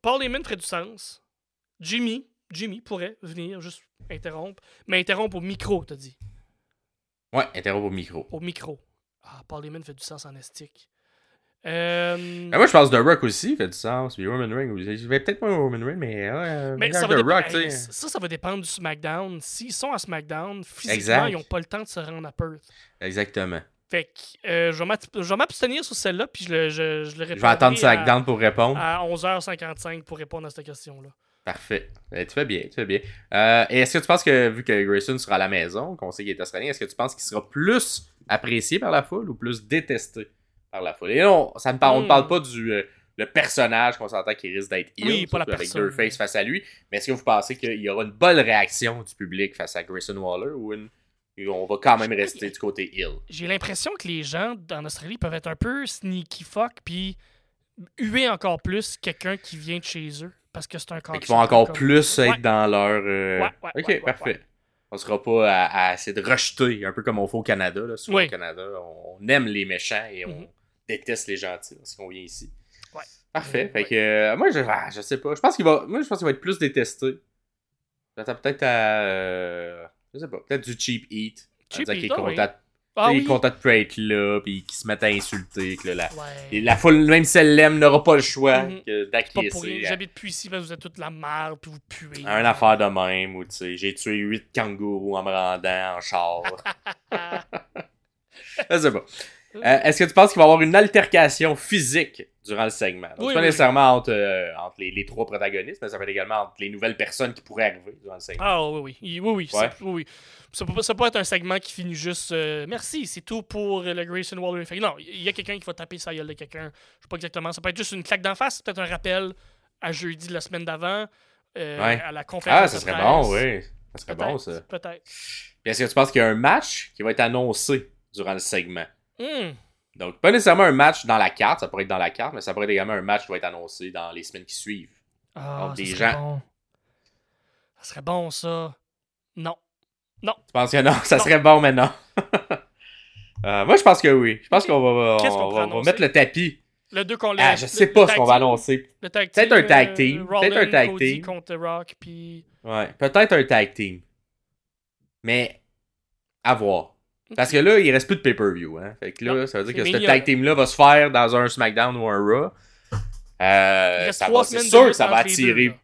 Paul Heyman ferait du sens. Jimmy, Jimmy pourrait venir juste interrompre, mais interrompre au micro, t'as dit. Ouais, interrompre au micro. Au micro. Ah, Paul Heyman fait du sens en estique. Euh, Mais moi, je pense The Rock aussi fait du sens. Puis Roman Reigns. Je vais peut-être pas Roman Reigns, mais. Ouais, mais ça, The va Rock, hey, ça, ça va dépendre du SmackDown. S'ils sont à SmackDown, physiquement, Exact. ils n'ont pas le temps de se rendre à Perth. Exactement. Fait que euh, je vais m'abstenir sur celle-là, puis je le, je, je le Je vais attendre SmackDown pour répondre. à 11h55 pour répondre à cette question-là. Parfait. Eh, tu fais bien, tu fais bien. Euh, et est-ce que tu penses que, vu que Grayson sera à la maison, qu'on sait qu'il est australien, est-ce que tu penses qu'il sera plus apprécié par la foule ou plus détesté? Par la foule? Et là, on, ça ne parle, on ne Hmm. parle pas du euh, le personnage qu'on s'entend qui risque d'être heel, Oui, pas la avec faces face à lui, mais est-ce que vous pensez qu'il y aura une bonne réaction du public face à Grayson Waller ou une- on va quand même rester du côté heel? J'ai l'impression que les gens en Australie peuvent être un peu sneaky fuck, puis huer encore plus quelqu'un qui vient de chez eux, parce que c'est un qu'ils vont encore plus être Ouais. dans leur. euh, Ouais, ouais, ok, parfait. On sera pas à, à essayer de rejeter, un peu comme on fait au Canada. Là. Souvent Oui. au Canada, on, aime les méchants et on Mhm. Déteste les gentils lorsqu'on vient ici. Ouais. Parfait. Fait que euh, moi, je, ah, je sais pas. Je pense qu'il va. Moi, je pense qu'il va être plus détesté. J'attends peut-être à. euh, je sais pas. Peut-être du cheap eat. Cheap eat, ah oui. Ah il est oui. content de plus être là, puis qu'il se mette à insulter. Que là, la, Ouais. et la foule, même si elle l'aime, n'aura pas le choix pour rien. d'acquiescer. J'habite plus ici parce que vous êtes toute la merde puis vous puez. un affaire de même, ou tu sais, j'ai tué 8 kangourous en me rendant en char. Je sais pas. Euh, Est-ce que tu penses qu'il va y avoir une altercation physique durant le segment? Donc, Oui, pas oui, nécessairement entre, euh, entre les, les trois protagonistes, mais ça peut être également entre les nouvelles personnes qui pourraient arriver durant le segment. Ah oui, oui. Oui, oui. Ouais. Ça peut, ça être un segment qui finit juste euh, merci, c'est tout pour le Grayson Waller. Non, il y a quelqu'un qui va taper sa gueule de quelqu'un. Je sais pas exactement. Ça peut être juste une claque d'en face, peut-être un rappel à jeudi de la semaine d'avant, Ouais. à la conférence. Ah, ça serait bon, oui. Ça serait bon, ça. Peut-être. Est-ce que tu penses qu'il y a un match qui va être annoncé durant le segment? Hmm. Donc, pas nécessairement un match dans la carte, ça pourrait être dans la carte, mais ça pourrait être également un match qui va être annoncé dans les semaines qui suivent. Ah, Donc, ça des serait gens- bon. Ça serait bon, ça. Non. Tu penses que non? Ça Non. serait bon, mais non. Euh, moi, je pense que oui. Je pense qu'on va, on va- on mettre le tapis. Le deux qu'on Ah, je sais le pas ce qu'on va annoncer. Peut-être un tag euh, team. Peut-être un tag Cody team. contre The Rock, puis... Ouais, peut-être un tag team. Mais, à voir. Parce que là, il reste plus de pay-per-view. Hein? Fait que là, Non, ça veut dire que ce tag là. team-là va se faire dans un SmackDown ou un Raw. Euh, c'est sûr que ça va attirer.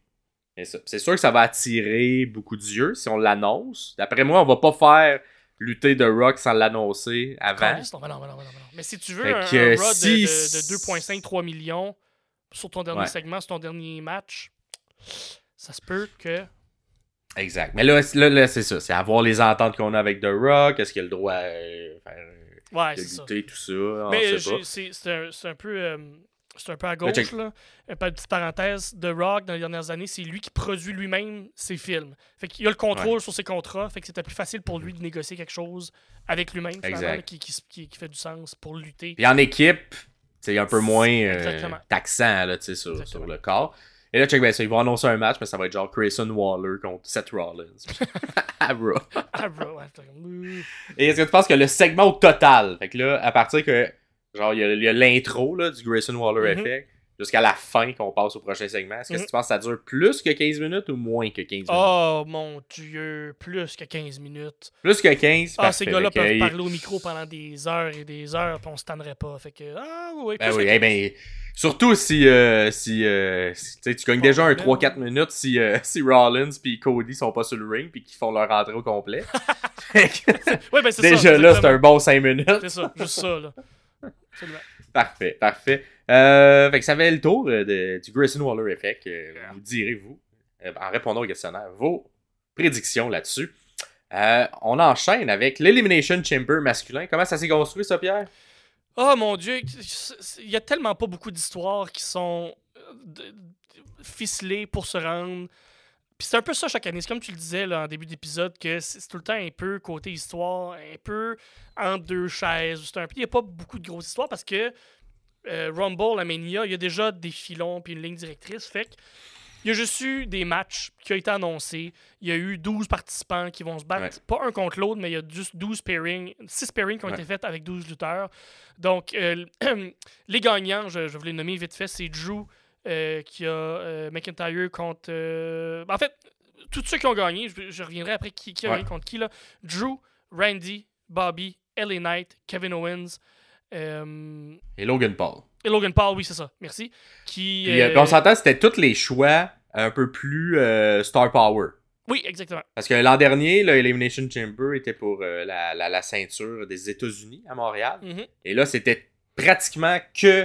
C'est sûr que ça va attirer beaucoup d'yeux si on l'annonce. D'après moi, on va pas faire lutter de Rock sans l'annoncer avant. Non, mais non, non, si tu veux Fait un, que, un Raw de- si- de, de 2,5-3 millions sur ton dernier Ouais. segment, sur ton dernier match, ça se peut que... Exact. Mais là, c'est- là, là, c'est ça. C'est avoir les ententes qu'on a avec The Rock. Est-ce qu'il a le droit à euh, faire, euh, Ouais, de ça. lutter, tout ça. On Mais c'est un, peu... euh, c'est un peu à gauche, check. là. Un peu- petite parenthèse. The Rock, dans les dernières années, c'est lui qui produit lui-même ses films. Fait qu'il a le contrôle sur ses contrats. Fait que c'était plus facile pour lui de négocier quelque chose avec lui-même, qui, qui, qui- qui fait du sens pour lutter. Puis en équipe, c'est un peu moins euh, taxant là, tu sais, sur, sur le corps. Et là, check bien ça. Ils vont annoncer un match, mais ça va être genre Grayson Waller contre Seth Rollins. Raw. Ah, comme, euh, Et est-ce que tu penses que le segment au total, fait que là, à partir que, genre, il y a, l'intro du Grayson Waller Mhm. Effect, jusqu'à la fin qu'on passe au prochain segment, est-ce que Mhm. tu penses que ça dure plus que 15 minutes ou moins que 15 minutes? Oh mon dieu, plus que 15 minutes. Plus que 15, Ah, ces gars-là peuvent parler au micro pendant des heures et des heures, puis on se tannerait pas. Fait que, ah oui, Ben plus oui, que eh 15. ben, surtout si, euh, si, euh, si- tu gagnes déjà un ben, 3-4 minutes si, euh, si Rollins puis Cody sont pas sur le ring puis qu'ils font leur entrée au complet. Ouais, ben, ça, déjà là, c'est un bon 5 minutes. C'est ça, juste ça, là. Parfait, parfait. Fait que ça fait le tour de- du Grayson Waller Effect. Vous direz, vous, en répondant au questionnaire, vos prédictions là-dessus. On enchaîne avec l'Elimination Chamber masculin. Comment ça s'est construit, ça, Pierre? Oh mon dieu, il y a tellement pas beaucoup d'histoires qui sont euh, ficelées pour se rendre. Puis c'est un peu ça chaque année. C'est comme tu le disais là, en début d'épisode, que c'est tout le temps un peu côté histoire, un peu entre deux chaises. C'est un Il n'y a pas beaucoup de grosses histoires parce que euh, Rumble à Mania, il y a déjà des filons puis une ligne directrice. Fait que il y a juste eu des matchs qui ont été annoncés. Il y a eu 12 participants qui vont se battre, pas un contre l'autre, mais il y a juste 12 pairings, 6 pairings qui ont Ouais. été faits avec 12 lutteurs. Donc, euh, les gagnants, je, je vais les nommer vite fait, c'est Drew euh, qui a euh, McIntyre contre. En fait, tous ceux qui ont gagné, je, je reviendrai après qui, qui a Ouais. gagné contre qui. Là. Drew, Randy, Bobby, LA Knight, Kevin Owens. Et Logan Paul. Et Logan Paul, oui, c'est ça. Merci. Qui, Puis, euh, puis on s'entend, c'était tous les choix un peu plus euh, Star Power. Oui, exactement. Parce que l'an dernier, le Elimination Chamber était pour euh, la, la- la ceinture des États-Unis à Montréal. Mhm. Et là, c'était pratiquement que,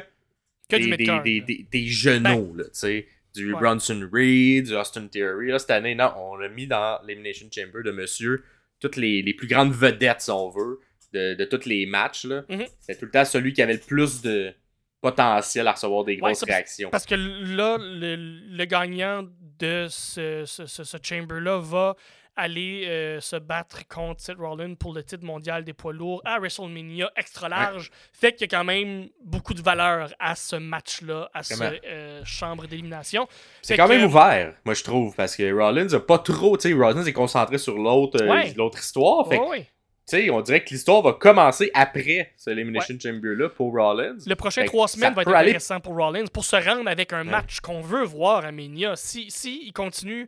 Que des, des, des, genoux, là, tu sais. Du Ouais. Bronson Reed, du Austin Theory. Là, cette année, non, on a mis dans l'Elimination Chamber de monsieur toutes les, les plus grandes vedettes, si on veut, de, de tous les matchs. là. Mhm. C'était tout le temps celui qui avait le plus de potentiel à recevoir des grosses réactions. Parce que là, le, le gagnant de ce, ce, ce- ce chamber-là va aller euh, se battre contre Seth Rollins pour le titre mondial des poids lourds à WrestleMania extra large. Fait qu'il y a quand même beaucoup de valeur à ce match-là, à ce Vraiment. euh, chambre d'élimination. C'est quand que- même ouvert, moi je trouve, parce que Rollins a pas trop, tu sais, Rollins est concentré sur l'autre euh, Ouais. l'autre histoire. Fait Ouais, sais, on dirait que l'histoire va commencer après ce Elimination Chamber-là pour Rollins. Le prochain Fait trois semaines va être aller- intéressant pour Rollins pour se rendre avec un Ouais. match qu'on veut voir à Mania. Si, si il continue,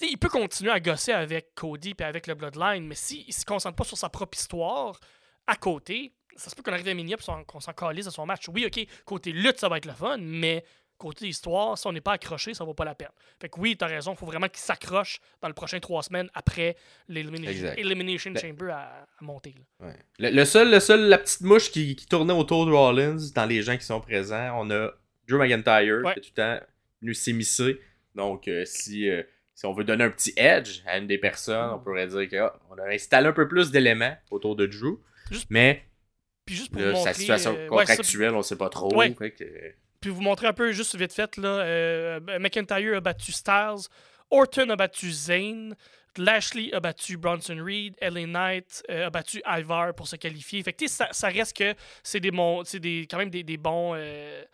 il peut continuer à gosser avec Cody et avec le Bloodline, mais s'il ne se concentre pas sur sa propre histoire à côté, ça se peut qu'on arrive à Mania et qu'on s'en calise à son match. Oui, ok, côté lutte, ça va être le fun, mais côté histoire, si on n'est pas accroché, ça vaut pas la peine. Fait que oui, tu as raison, il faut vraiment qu'il s'accroche dans les prochaines trois semaines après l'Elimination. Elimination Le- Chamber à, à monter. là. Ouais. Le, le seul, le seul, la petite mouche qui, qui tournait autour de Rollins, dans les gens qui sont présents, on a Drew McIntyre Ouais. qui est tout le temps venu s'émisser. Donc, euh, si, euh, si on veut donner un petit edge à une des personnes, on pourrait dire qu'on a installé un peu plus d'éléments autour de Drew. Juste Mais Puis juste pour là, vous montrer, sa situation euh, ouais, ça, contractuelle, on sait pas trop. Ouais. Fait que- Puis vous montrer un peu juste vite fait, là, euh, McIntyre a battu Styles, Orton a battu Zayn, Lashley a battu Bronson Reed, LA Knight euh, a battu Ivar pour se qualifier. Fait que ça, ça reste que c'est des bons, des, quand même des, des bons... euh,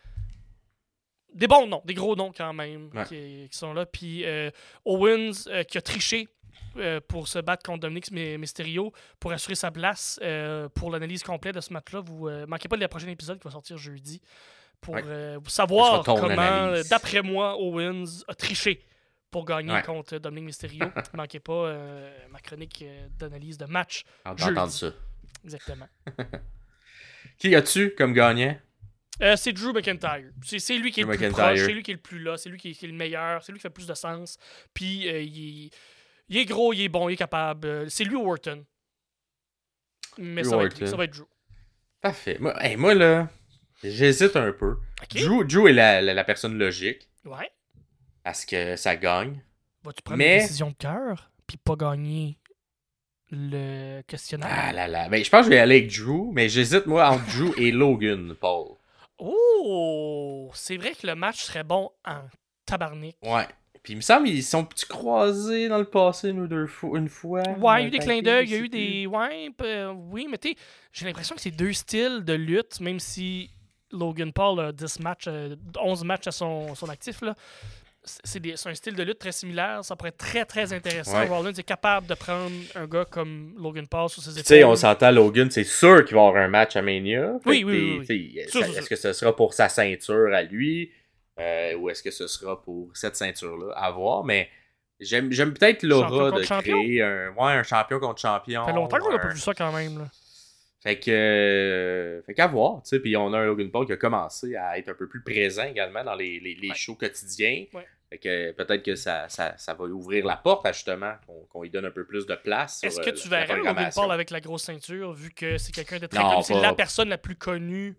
des bons noms, des gros noms quand même Ouais. qui, qui sont là. Puis euh, Owens qui a triché euh, pour se battre contre Dominic My- Mysterio pour assurer sa place euh, pour l'analyse complète de ce match-là. Vous euh, manquez pas le prochain épisode qui va sortir jeudi pour Ouais. euh, savoir comment, d'après moi, Owens a triché pour gagner Ouais. contre Dominic Mysterio. manquez pas euh, ma chronique euh, d'analyse de match. Jeudi. d'entendre ça. Exactement. Qui as-tu comme gagnant? Euh, c'est Drew McIntyre. C'est, lui qui est Drew le plus McIntyre. proche, c'est lui qui est le plus là, c'est lui qui est, qui est le meilleur, c'est lui qui fait plus de sens. Puis euh, il, est, il est gros, il est bon, il est capable. C'est lui ou Orton. Mais ça va, être, lui, Orton. ça va être Drew. Parfait. Moi, hey, moi là, j'hésite un peu. Drew, Drew est la, la- la personne logique. Ouais. Parce que ça gagne. Vas-tu prendre Mais- une décision de cœur, puis pas gagner le questionnaire? Ah là là. Ben, je pense que je vais aller avec Drew, mais j'hésite, moi, entre Drew et Logan, Paul. Oh! C'est vrai que le match serait bon en tabarnak. Ouais. Puis il me semble qu'ils sont petits croisés dans le passé une ou deux fois. Une fois Ouais, il y a eu des clins d'œil, il y a eu des. Ouais, euh, oui, mais tu sais, j'ai l'impression que c'est deux styles de lutte, même si Logan Paul a 10 matchs, euh, 11 matchs à son, son actif, là. C'est c'est des- c'est un style de lutte très similaire, ça pourrait être très très intéressant. Ouais. Rollins est capable de prendre un gars comme Logan Paul sur ses Tu épaules. sais, on s'entend, Logan, c'est sûr qu'il va avoir un match à Mania. Oui, oui, oui, oui. tu sais, Sûr, ça- sûr, Est-ce que ce sera pour sa ceinture à lui euh, ou est-ce que ce sera pour cette ceinture-là à voir? Mais j'aime j'aime peut-être l'aura de champion? créer un, ouais, un champion contre champion. Ça fait longtemps qu'on n'a pas vu ça quand même. Là. Fait que. euh, fait qu'à voir, tu sais. Puis on a un Logan Paul qui a commencé à être un peu plus présent également dans les, les, les Ouais. shows quotidiens. Ouais. Fait que peut-être que ça, ça, ça va ouvrir la porte à justement qu'on qu'on lui donne un peu plus de place. Est-ce que euh, tu verrais Logan. Paul avec la grosse ceinture, vu que c'est quelqu'un de très connu? C'est la personne la plus connue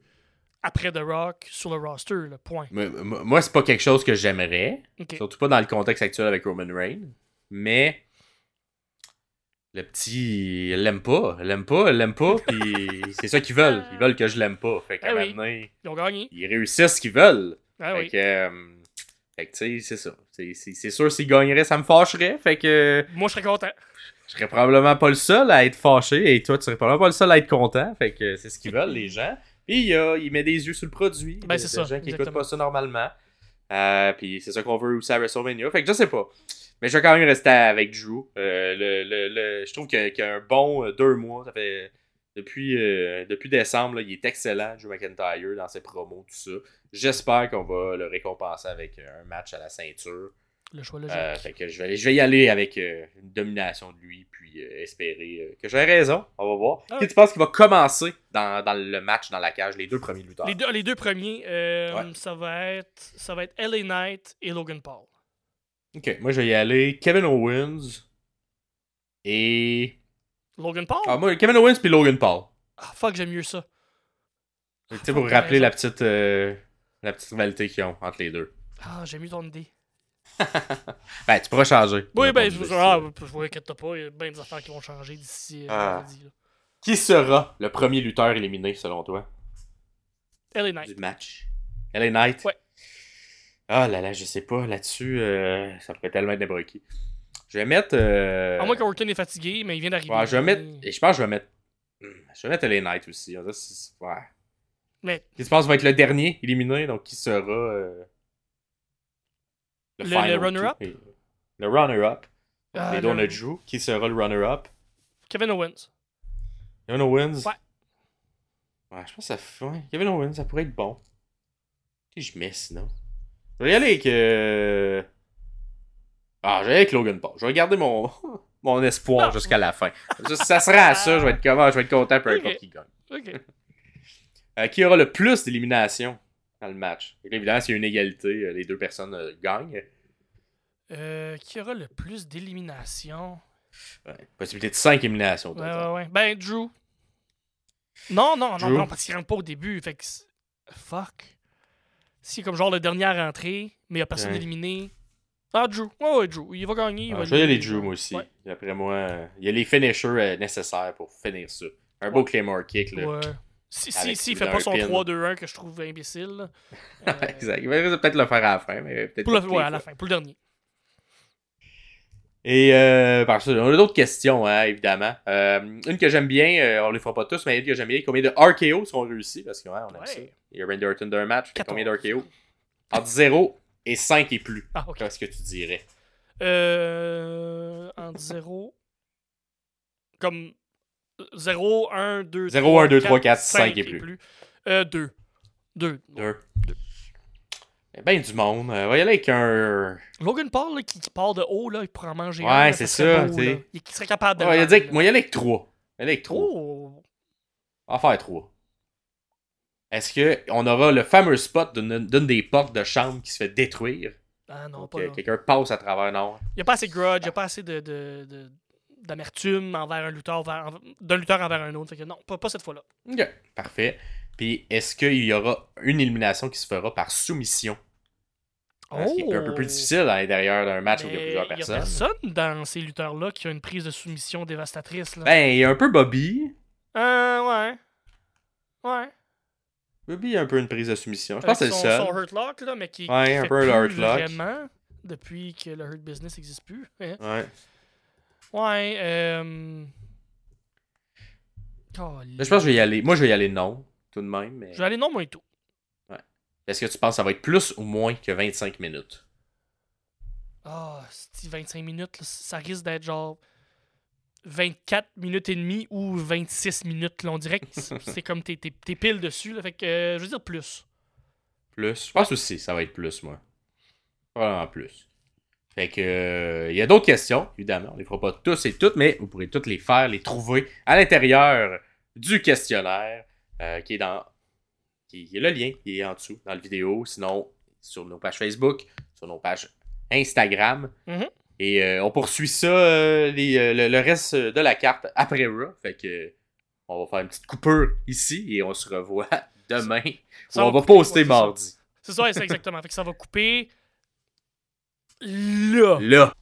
après The Rock sur le roster, là, point. Moi, moi- c'est pas quelque chose que j'aimerais. Surtout pas dans le contexte actuel avec Roman Reigns. Mais. Le petit. Il l'aime pas. Il l'aime pas, il l'aime pas. Puis c'est ça qu'ils veulent. Ils veulent que je l'aime pas. Fait qu'à Ah oui. maintenant, Ils ont gagné. ils réussissent ce qu'ils veulent. Ah fait oui. que, euh, fait que, tu sais, c'est ça. C'est- sûr, s'il gagnerait, ça me fâcherait. Fait que Moi, je serais content. je serais probablement pas le seul à être fâché. Et toi, tu serais probablement pas le seul à être content. Fait que c'est ce qu'ils veulent, les gens. Puis il, a- il met des yeux sur le produit. Ben, c'est ça, gens qui exactement. écoutent pas ça normalement. Euh, puis c'est ça qu'on veut aussi à WrestleMania. Fait que je sais pas. Mais je vais quand même rester avec Drew. Euh, le, le- le- je trouve qu'il y a- qu'il y a un bon euh, deux mois. Ça fait depuis, euh, depuis décembre, là, il est excellent, Drew McIntyre, dans ses promos, tout ça. J'espère qu'on va le récompenser avec un match à la ceinture. Le choix logique. Euh, fait que je vais, je vais y aller avec euh, une domination de lui, puis espérer que j'ai raison. On va voir. Ah Qui ouais. tu penses qu'il va commencer dans, dans le match, dans la cage, les deux premiers lutteurs? Les deux, les deux premiers, Ouais. ça, va être, ça va être LA Knight et Logan Paul. Ok, moi je vais y aller Kevin Owens et. Logan Paul? Ah, moi, Kevin Owens puis Logan Paul. Ah, fuck, j'aime mieux ça. Tu sais, pour rappeler la petite, euh, la petite rivalité qu'ils ont entre les deux. Ah, j'aime mieux ton idée. Ben, tu pourras changer. Oui, ben, je je, ah, vous inquiète pas, il y a bien des affaires qui vont changer d'ici euh, Ah. Qui sera le premier lutteur éliminé selon toi? LA Knight. du match LA Knight? Ouais. Ah là là, je sais pas. Là-dessus, euh, ça pourrait tellement être qui. Je vais mettre. euh, À moins qu'Orton est fatigué, mais il vient d'arriver. Ouais, je vais mettre. Et je pense que je vais mettre. Hmm, Je vais mettre LA Knight aussi. Que c'est- Ouais. Mais Qui tu penses va être le dernier éliminé Donc, qui sera. euh, Le- runner-up? Le runner-up. Ah, les deux, on le- Drew. Qui sera le runner-up Kevin Owens. Kevin Owens Ouais. Ouais, je pense que ça fait. ouais, Kevin Owens, ça pourrait être bon. Qui je mets sinon Je vais y aller avec. euh, Ah, je vais aller avec Logan Paul. Je vais garder mon, mon espoir jusqu'à la fin. Ça, ça sera à ça, je vais être comment Je vais être content peu Ok. importe qui gagne. Euh, qui aura le plus d'éliminations dans le match? Et Évidemment, s'il y a une égalité, euh, les deux personnes euh, gagnent. Euh, qui aura le plus d'éliminations? Ouais, Possibilité de 5 éliminations. Ouais, ouais, ouais. Ben, Drew. Non, non, non, Drew. non, parce qu'il rentre pas au début. Fait que. Fuck. Si, comme genre le dernier à rentrer, mais il y a personne Ouais. éliminé. Ah, Drew. Ouais, ouais, Drew. Il va gagner. il Ah, va je vais y aller éliminer Drew, moi aussi. Ouais. D'après moi, il y a les finishers euh, nécessaires pour finir ça. Un beau. Claymore kick. Là. Ouais. Si, si, si, il fait pas son pin. 3-2-1 que je trouve imbécile. là. Euh, exact. Il va peut-être le faire à la fin, mais peut-être Pour le, ouais, à la fin, pour le dernier. Et euh, par ça, on a d'autres questions, hein, évidemment. Euh, une que j'aime bien, euh, on les fera pas tous, mais une que j'aime bien, combien de RKO sont réussis? Parce que ouais, on aime Ouais. ça. Il y a Randy Orton d'un match, fait 14. combien de RKO Entre 0 et 5 et plus. Ah. Qu'est-ce que tu dirais Euh, entre 0. Comme 0, 1, 2, 0, 1, 2, 3, 4, 5 et plus. Euh, 2. 2. Deux. Eh Ben du monde. Euh, on va y aller avec un. Logan Paul là, qui, qui part de haut, là, il pourrait en manger Ouais, c'est ça, beau, là. Il, il serait capable de. Ouais, il a dit que- moi, il y aller avec 3. Il y aller avec 3. Oh! On va faire 3. Est-ce que on aura le fameux spot d'une des portes de chambre qui se fait détruire? Ah non, pas. Quelqu'un passe à travers, non Il n'y a pas assez de grudge, il n'y a pas assez de, de, de- d'amertume envers un lutteur, d'un lutteur envers un autre. Fait que non, pas, pas cette fois-là. Ok, parfait. Puis, est-ce qu'il y aura une élimination qui se fera par soumission? Ce qui est un peu plus difficile à l'intérieur d'un match où il y a Oh! Mais plusieurs y a personnes. personne dans ces lutteurs-là qui a une prise de soumission dévastatrice. Là. Ben, il y a un peu Bobby. Euh, ouais. Ouais. Bobby a un peu une prise de soumission. Je pense que c'est le seul. son Hurt Lock, là, mais qui, qui Ouais, un fait peu le Hurt Lock. vraiment depuis que le Hurt Business n'existe plus. hein. Ouais. Ouais, euh... Là, je pense que je vais y aller. Moi, je vais y aller non, tout de même. Mais... Je vais aller non, moi et tout. Est-ce que tu penses que ça va être plus ou moins que 25 minutes? Ah, c'est 25 minutes, là, ça risque d'être genre 24 minutes et demie ou 26 minutes. Là. On dirait que c'est comme t'es, t'es, pile dessus. Là. Fait que euh, je veux dire plus. Plus? Je pense aussi ça va être plus, moi. Vraiment plus. Fait que. euh, Il y a d'autres questions, évidemment. On les fera pas tous et toutes, mais vous pourrez toutes les faire, les trouver à l'intérieur du questionnaire euh, qui est dans. Qui, il y a le lien qui est en dessous dans la vidéo. Sinon, sur nos pages Facebook, sur nos pages Instagram. Mhm. Et euh, on poursuit ça, euh, les, euh, le, le reste de la carte après Raw. Fait que. On va faire une petite coupure ici et on se revoit demain. Ça on va couper, poster ouais, mardi. C'est ça, c'est exactement. fait que ça va couper là. Là.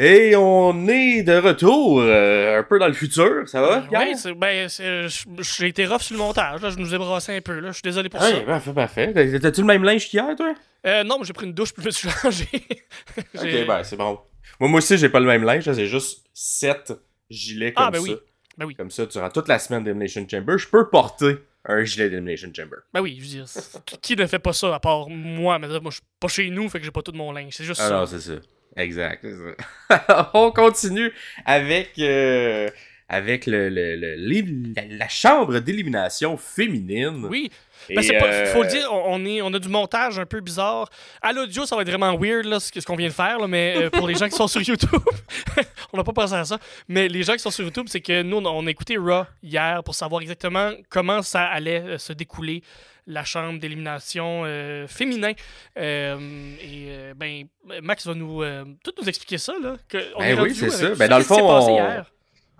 Et on est de retour, euh, un peu dans le futur, ça va? C'est, ben, c'est- je- j'ai été rough sur le montage. Là. Je nous ai brassé un peu. Là. Je suis désolé pour Ouais, ça. parfait, parfait. T'as- T'as-tu le même linge qu'hier, toi? Euh, non, mais j'ai pris une douche puis je me suis changé. J'ai- Ok, ben c'est bon. Moi, moi aussi, j'ai pas le même linge, c'est juste 7 gilets comme Ah, ben ça. oui. Ben oui. Comme ça, durant toute la semaine d'Elimination Chamber, je peux porter un gilet d'Elimination Chamber. Ben oui, je veux dire, qui ne fait pas ça à part moi? Mais moi, je suis pas chez nous, fait que j'ai pas tout mon linge. C'est juste ah ça. non, c'est ça. Exact. On continue avec, euh, avec le, le, le la, la, chambre d'élimination féminine. Oui, ben, c'est pas, faut le dire, on, est, on a du montage un peu bizarre. À l'audio, ça va être vraiment weird, là, ce, qu'on vient de faire, là, mais euh, pour les gens qui sont sur YouTube, on n'a pas pensé à ça. Mais les gens qui sont sur YouTube, c'est que nous, on a écouté Raw hier pour savoir exactement comment ça allait euh, se découler la chambre d'élimination euh, féminin. et ben, Max va nous tout nous expliquer ça. Là, que on ben oui, c'est ça. Ben, dans le fond, hier.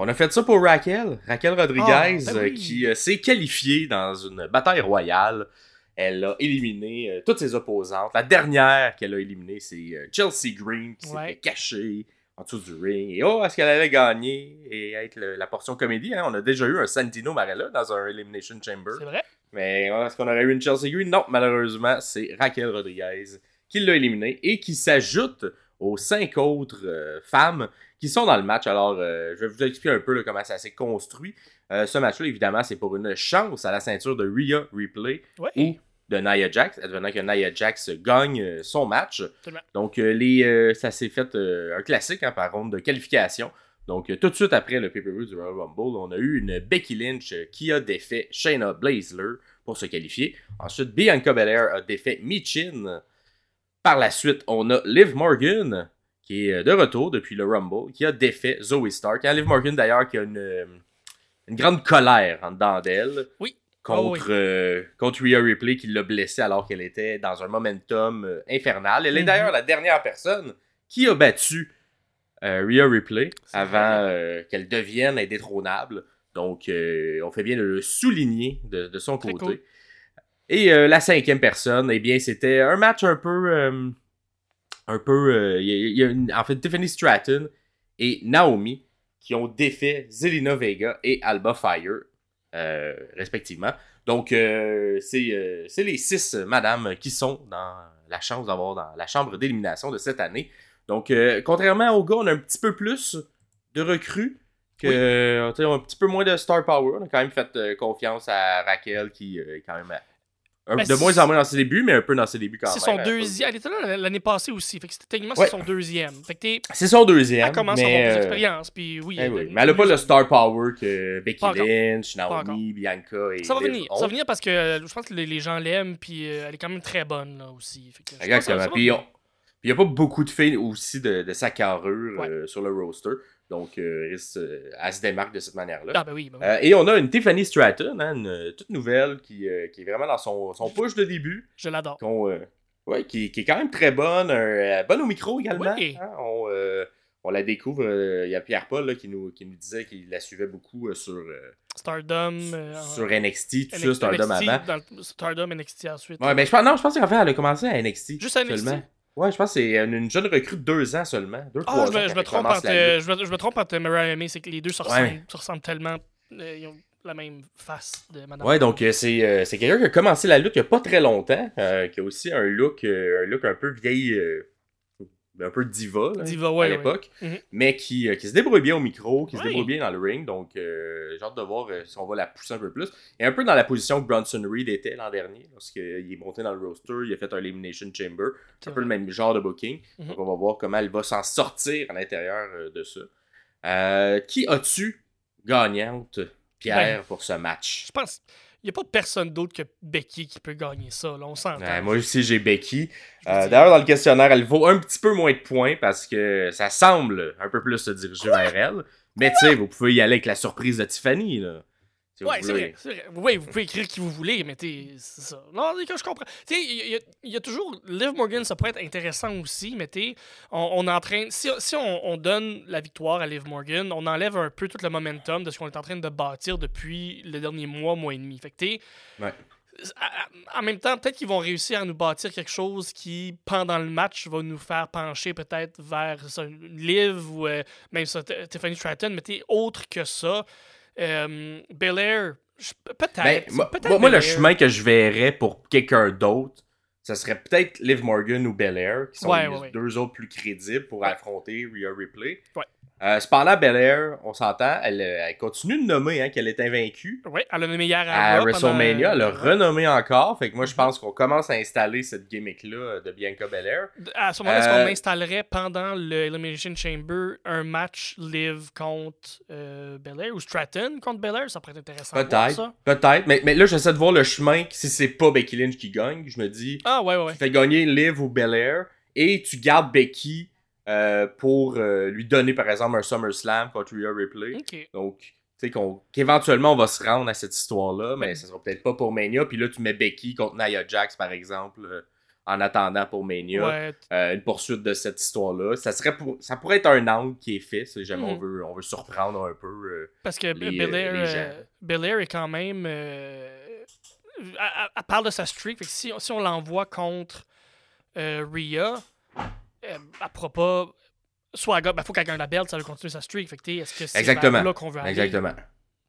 On a fait ça pour Raquel, Raquel Rodriguez, ah, ben euh, qui euh, s'est qualifiée dans une bataille royale. Elle a éliminé euh, toutes ses opposantes. La dernière qu'elle a éliminée, c'est Chelsea Green, qui s'était cachée en dessous du ring. Et oh, est-ce qu'elle allait gagner et être la portion comédie? Hein? On a déjà eu un Santino Marella dans un Elimination Chamber. C'est vrai. Mais est-ce qu'on aurait eu une Chelsea Green? Non, malheureusement, c'est Raquel Rodriguez qui l'a éliminée et qui s'ajoute aux cinq autres femmes qui sont dans le match. Alors, euh, je vais vous expliquer un peu comment ça s'est construit. Euh, ce match-là, évidemment, c'est pour une chance à la ceinture de Rhea Replay ou de Nia Jax, advenant que Nia Jax gagne euh, son match. Donc, les, ça s'est fait un classique hein, par ronde de qualification. Donc, tout de suite après le pay-per-view du Royal Rumble, on a eu une Becky Lynch qui a défait Shayna Baszler pour se qualifier. Ensuite, Bianca Belair a défait Michin. Par la suite, on a Liv Morgan qui est euh, de retour depuis le Rumble, qui a défait Zoe Stark. Liv Morgan, d'ailleurs, qui a une, euh, une, grande colère en dedans d'elle. Oui. Contre, oh, euh, contre Rhea Ripley qui l'a blessée alors qu'elle était dans un momentum infernal. Elle est mhm. d'ailleurs la dernière personne qui a battu Rhea Ripley avant qu'elle devienne indétrônable. Donc, on fait bien de le souligner de, de son côté. Et la cinquième personne, eh bien, c'était un match un peu un peu. Il y, a, en fait Tiffany Stratton et Naomi qui ont défait Zelina Vega et Alba Fire, euh, respectivement. Donc, euh, euh, c'est les six madames qui sont dans la chance d'avoir dans la chambre d'élimination de cette année. Donc, contrairement aux gars, on a un petit peu plus de recrues. Que, on a un petit peu moins de star power. On a quand même fait confiance à Raquel qui est quand même ben, de moins en moins dans ses débuts, mais un peu dans ses débuts quand même. C'est son deuxième. Elle était là l'année passée aussi. Fait que techniquement, c'est son deuxième. c'est son deuxième. Elle commence à avoir des expériences. Puis oui. Eh mais elle a pas le star power que Becky Lynch, Naomi, Bianca et. Ça va venir. Ça va venir parce que euh, je pense que les gens l'aiment. Puis euh, elle est quand même très bonne là, aussi. Exactement. Puis il n'y a pas beaucoup de filles aussi de, de sa carrure euh, sur le roster. Donc, euh, euh, elle se démarque de cette manière-là. Ah, ben oui, ben euh, et on a une Tiffany Stratton, hein, une toute nouvelle, qui, qui, est vraiment dans son, son push de début. Je l'adore. ouais, qui, qui, est quand même très bonne. bonne au micro également. Oui. Hein, on, on, la découvre. Il y a Pierre-Paul qui, nous, qui nous disait qu'il la suivait beaucoup sur. Stardom. sur NXT, tout ça, Stardom avant. Dans Stardom, NXT ensuite. Ouais, mais je pense, non, je pense qu'en fait, elle a commencé à NXT. Juste à NXT. Seulement. Ouais, je pense que c'est une jeune recrue de deux ans seulement. Deux, ah, je, me, je, me trompe entre, je, me, je me trompe entre Mariah May, c'est que les deux se ressemblent, se ressemblent tellement. Euh, ils ont la même face de Madame. Ouais, donc euh, c'est euh, quelqu'un qui a commencé la lutte il n'y a pas très longtemps, qui a aussi un look, un look un peu vieille un peu diva, à l'époque, mhm. mais qui, euh, qui, se débrouille bien au micro, qui se débrouille bien dans le ring. Donc, euh, j'ai hâte de voir euh, si on va la pousser un peu plus. Et un peu dans la position que Bronson Reed était l'an dernier, lorsqu'il est monté dans le roster, il a fait un Elimination Chamber. C'est un peu le même genre de booking. Mhm. Donc, on va voir comment elle va s'en sortir à l'intérieur de ça. qui as-tu gagnante, Pierre, ben, pour ce match? Je pense. Il n'y a pas personne d'autre que Becky qui peut gagner ça. Là, on s'entend. moi aussi, j'ai Becky. Euh, d'ailleurs, dans le questionnaire, elle vaut un petit peu moins de points parce que ça semble un peu plus se diriger vers elle. Mais tu sais, vous pouvez y aller avec la surprise de Tiffany. Là. Ouais, c'est vrai, Oui, vous pouvez écrire qui vous voulez, mais c'est ça. Non, je comprends. Tu sais, il y, a toujours. Liv Morgan, ça pourrait être intéressant aussi, mais tu on, on en train. Si, si on, donne la victoire à Liv Morgan, on enlève un peu tout le momentum de ce qu'on est en train de bâtir depuis le dernier mois, mois et demi. Fait que ouais. En même temps, peut-être qu'ils vont réussir à nous bâtir quelque chose qui, pendant le match, va nous faire pencher peut-être vers une Liv ou euh, même ça, Tiffany Stratton, mais tu autre que ça. Euh, Belair, peut-être. Ben, moi, le chemin que je verrais pour quelqu'un d'autre, ça serait peut-être Liv Morgan ou Belair, qui sont les deux autres plus crédibles pour affronter Rhea Ripley. Euh, cependant, Belair, on s'entend, elle, euh, elle continue de nommer hein, qu'elle est invaincue. Oui, elle a nommé hier à, À Raw pendant- WrestleMania, elle a renommé encore. Fait que moi, je pense qu'on commence à installer cette gimmick-là euh, de Bianca Belair. À ce moment-là, est-ce Euh, qu'on installerait pendant le Elimination Chamber un match Liv contre euh, Belair ou Stratton contre Belair Ça pourrait être intéressant. Peut-être. Peut-être. Mais, mais là, j'essaie de voir le chemin. que Si c'est pas Becky Lynch qui gagne, je me dis, Ah, ouais, ouais, ouais. tu fais gagner Liv ou Belair et tu gardes Becky euh, pour euh, lui donner, par exemple, un SummerSlam contre Rhea Ripley. Donc, tu sais, qu'on- qu'éventuellement, on va se rendre à cette histoire-là, mais ça sera peut-être pas pour Mania. Puis là, tu mets Becky contre Nia Jax, par exemple, euh, en attendant pour Mania. Ouais, Euh, une poursuite de cette histoire-là. Ça, serait pour- ça pourrait être un angle qui est fait, si jamais on, veut, on veut surprendre un peu. euh. Parce que les, Belair, les gens. Belair est quand même. elle, elle- parle de sa streak. Fait que si, si on l'envoie contre Rhea, euh, elle ne pourra pas. Soit il faut qu'elle gagne la belt, ça veut continuer sa streak. Fait que, est-ce que c'est Exactement. là qu'on veut aller Exactement.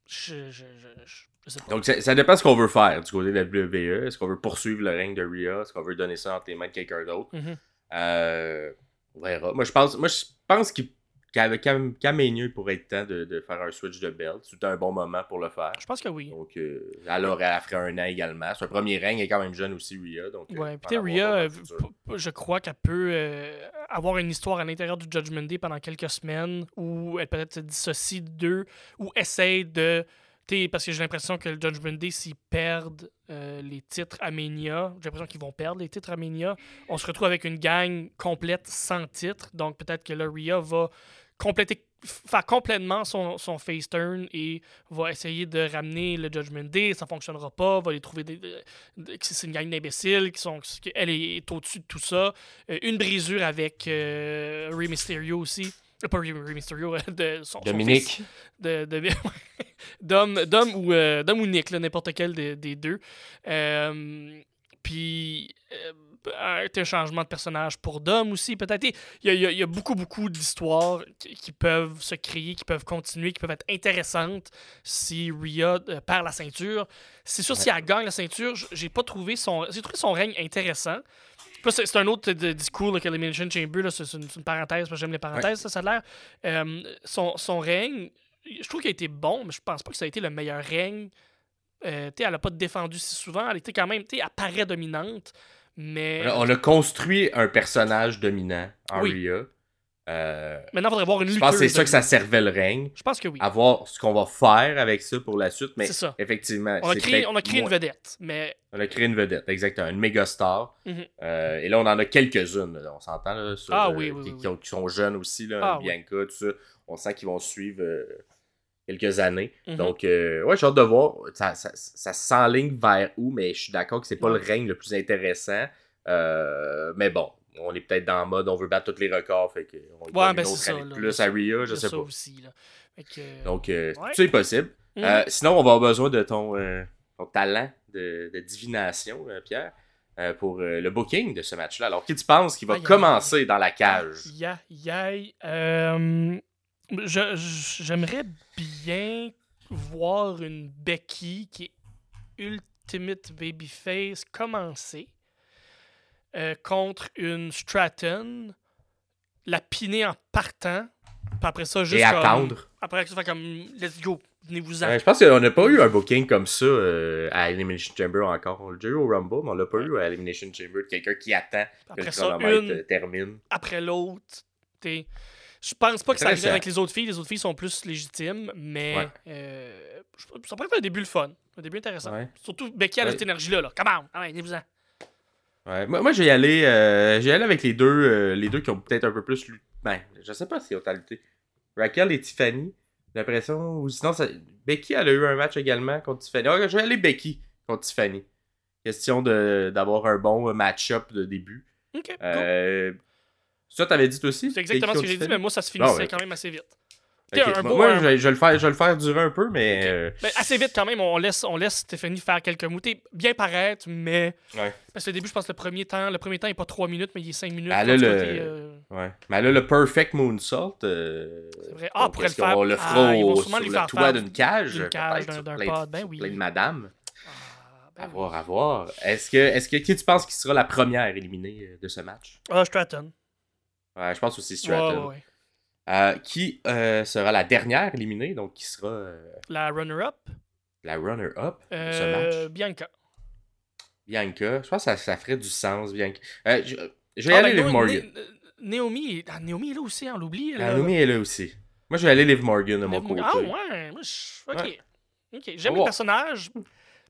Je, je, je, je- je sais pas. Donc, ça, ça dépend ce qu'on veut faire du côté de la WWE. Est-ce qu'on veut poursuivre le règne de Rhea? Est-ce qu'on veut donner ça entre les mains de quelqu'un d'autre? Mhm. Euh, on verra. Moi, je pense, moi, je pense qu'il- qu'à- qu'à Mania, il pourrait être temps de, de faire un switch de belt. C'est un bon moment pour le faire. Je pense que oui. Donc, euh, elle aurait elle ferait un an également. Son premier règne est quand même jeune aussi, Rhea. Donc, euh, Ouais, puis Rhea, euh, je crois qu'elle peut euh, avoir une histoire à l'intérieur du Judgment Day pendant quelques semaines où elle peut-être se dissocie d'eux ou essaye de. Parce que j'ai l'impression que le Judgment Day, s'ils perdent euh, les titres à j'ai l'impression qu'ils vont perdre les titres à on se retrouve avec une gang complète sans titre. Donc peut-être que là, Rhea va compléter faire complètement son, son face turn et va essayer de ramener le Judgment Day, ça fonctionnera pas, va les trouver des, de- de- que c'est une gang d'imbéciles qui sont elle est, est au-dessus de tout ça. Euh, une brisure avec euh, Rey Mysterio aussi. Pas Rey, Mysterio, euh, de son, son Dominique. fils de, Dom, Dom ou euh, Dom ou Nick, n'importe quel des, des deux. Euh, puis euh, un changement de personnage pour Dom aussi, peut-être. Il y a, y y beaucoup, beaucoup d'histoires qui, qui peuvent se créer, qui peuvent continuer, qui peuvent être intéressantes si Rhea euh, perd la ceinture. C'est sûr, si elle gagne la ceinture, j'ai pas trouvé son. J'ai trouvé son règne intéressant. C'est un autre de- discours là, que l'Elimination Chamber, c'est une, parenthèse, parce que j'aime les parenthèses, ça, ça a l'air. Euh, son, son règne, je trouve qu'il a été bon, mais je pense pas que ça a été le meilleur règne. Euh, elle a pas défendu si souvent, elle était quand même, elle paraît dominante, mais On a construit un personnage dominant Oui. Euh, maintenant, il faudrait voir une je pense que c'est ça que ça servait le règne. Je pense que oui. À voir ce qu'on va faire avec ça pour la suite. Mais C'est ça. effectivement, On a créé, on a créé une vedette, mais On a créé une vedette, exactement. Une méga star. Mhm. Euh, et là, on en a quelques-unes. On s'entend sur, Ah euh, oui, oui, qui, oui, sont jeunes aussi, là, Ah. Bianca, tout ça. On sent qu'ils vont suivre euh, quelques années. Mhm. Donc, ouais, j'ai hâte de voir. Ça, ça, ça s'enligne vers où, mais je suis d'accord que c'est pas le règne le plus intéressant. Mais bon, on est peut-être dans le mode on veut battre tous les records. Fait que on Ouais, ben une c'est autre ça, année de là. plus à Rhea, je sais ça pas. aussi. Là. Que- Donc, euh, Ouais. tout est possible. Mhm. Euh, sinon, on va avoir besoin de ton, euh, ton talent de, de divination, euh, Pierre, euh, pour euh, le booking de ce match-là. Alors, qui tu penses qui va Aïe, aïe, commencer dans la cage? Euh, J'aimerais bien voir une Becky qui est Ultimate Babyface commencer euh, contre une Stratton, la piner en partant, puis après ça, juste Et comme- attendre. Après ça, faire comme let's go, venez-vous-en. Je pense qu'on n'a pas eu un booking comme ça euh, à Elimination Chamber encore. On l'a déjà eu au Rumble, mais on l'a pas eu à Elimination Chamber. Quelqu'un qui attend que Après le ça, une euh, termine. après l'autre. t'sais. Je pense pas que ça arriverait avec les autres filles. Les autres filles sont plus légitimes, mais Ouais. euh, ça pourrait être un début le fun. Un début intéressant. Ouais. Surtout Becky a Ouais. cette énergie-là. Là. Come on! Allez, venez-vous-en. Ouais. Moi, moi, je vais y aller, euh, je vais y aller avec les deux, euh, les deux qui ont peut-être un peu plus. lu- Ben, je sais pas si ont lutté. Raquel et Tiffany. J'ai l'impression. Ou sinon, ça... Becky, elle a eu un match également contre Tiffany. Ouais, je vais aller Becky contre Tiffany. Question d'avoir un bon match-up de début. Ok, cool. Euh, Ça, t'avais dit aussi C'est exactement ce que j'ai dit, mais moi, ça se finissait ouais. quand même assez vite. Un Moi, beau- moi, un- je, vais, je vais le faire, je vais le faire durer un peu, mais. euh, Ben, assez vite quand même, on laisse, on laisse Stéphanie faire quelques mots. Bien paraître, mais. Ouais. Parce que le début, je pense que le premier temps, le premier temps est pas 3 minutes, mais il est 5 minutes. Là, tout cas, le- euh, Ouais. Mais Perfect Moonsault. Euh... C'est vrai. Ah, pourrait le faire. le Ah, fera vont au- sur le toit d'une cage. d'une cage, d'un- de- pod, ben oui. Plein de madames. ah, ben À voir, à voir. Est-ce que, est-ce que qui tu penses qui sera la première éliminée euh, de ce match? Ah, Stratton. Ouais, je pense aussi Stratton. ouais, ouais. Euh, qui euh, sera la dernière éliminée, donc qui sera euh, La runner-up, la runner-up de ce match. Bianca. Bianca, je pense que ça, ça ferait du sens, Bianca. Je, je vais Ah, aller ben, Liv Morgan. Naomi, ah, Naomi est là aussi, on l'oublie. Ah. Naomi est là aussi. Moi, je vais aller Liv Morgan de mon côté. Ah ouais, moi, je... ok. Ouais. J'aime le personnage,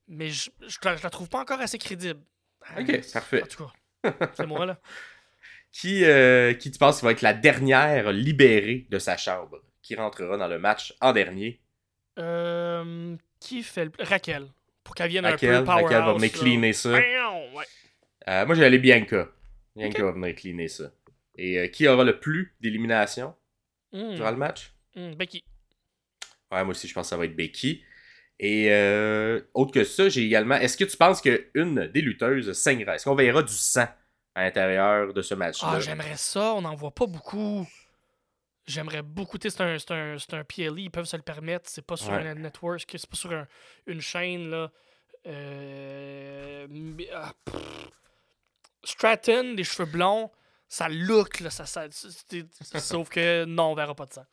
mais je, je, la- je la trouve pas encore assez crédible. Ok, parfait. En tout cas, c'est moi là. Qui, euh, qui tu penses qui va être la dernière libérée de sa chambre, qui rentrera dans le match en dernier? Euh, qui fait le... Raquel. Pour qu'elle vienne Raquel, un peu powerhouse. Raquel va venir cleaner ça. Ouais. Euh, moi, je vais aller Bianca. Bianca Ok. va venir cleaner ça. Et euh, qui aura le plus d'éliminations Hmm, durant le match? hmm, Becky. Ouais, moi aussi, je pense que ça va être Becky. Et euh, autre que ça, j'ai également. Est-ce que tu penses qu'une des lutteuses saignera? Est-ce qu'on verra du sang? À l'intérieur de ce match-là Ah, j'aimerais ça, on n'en voit pas beaucoup. J'aimerais beaucoup, c'est un, un, un PLE, ils peuvent se le permettre, c'est pas sur Ouais. un network, c'est pas sur un- une chaîne, là. Euh, ah. Stratton, les cheveux blonds, ça look, là, ça, ça, sauf que non, on verra pas de ça.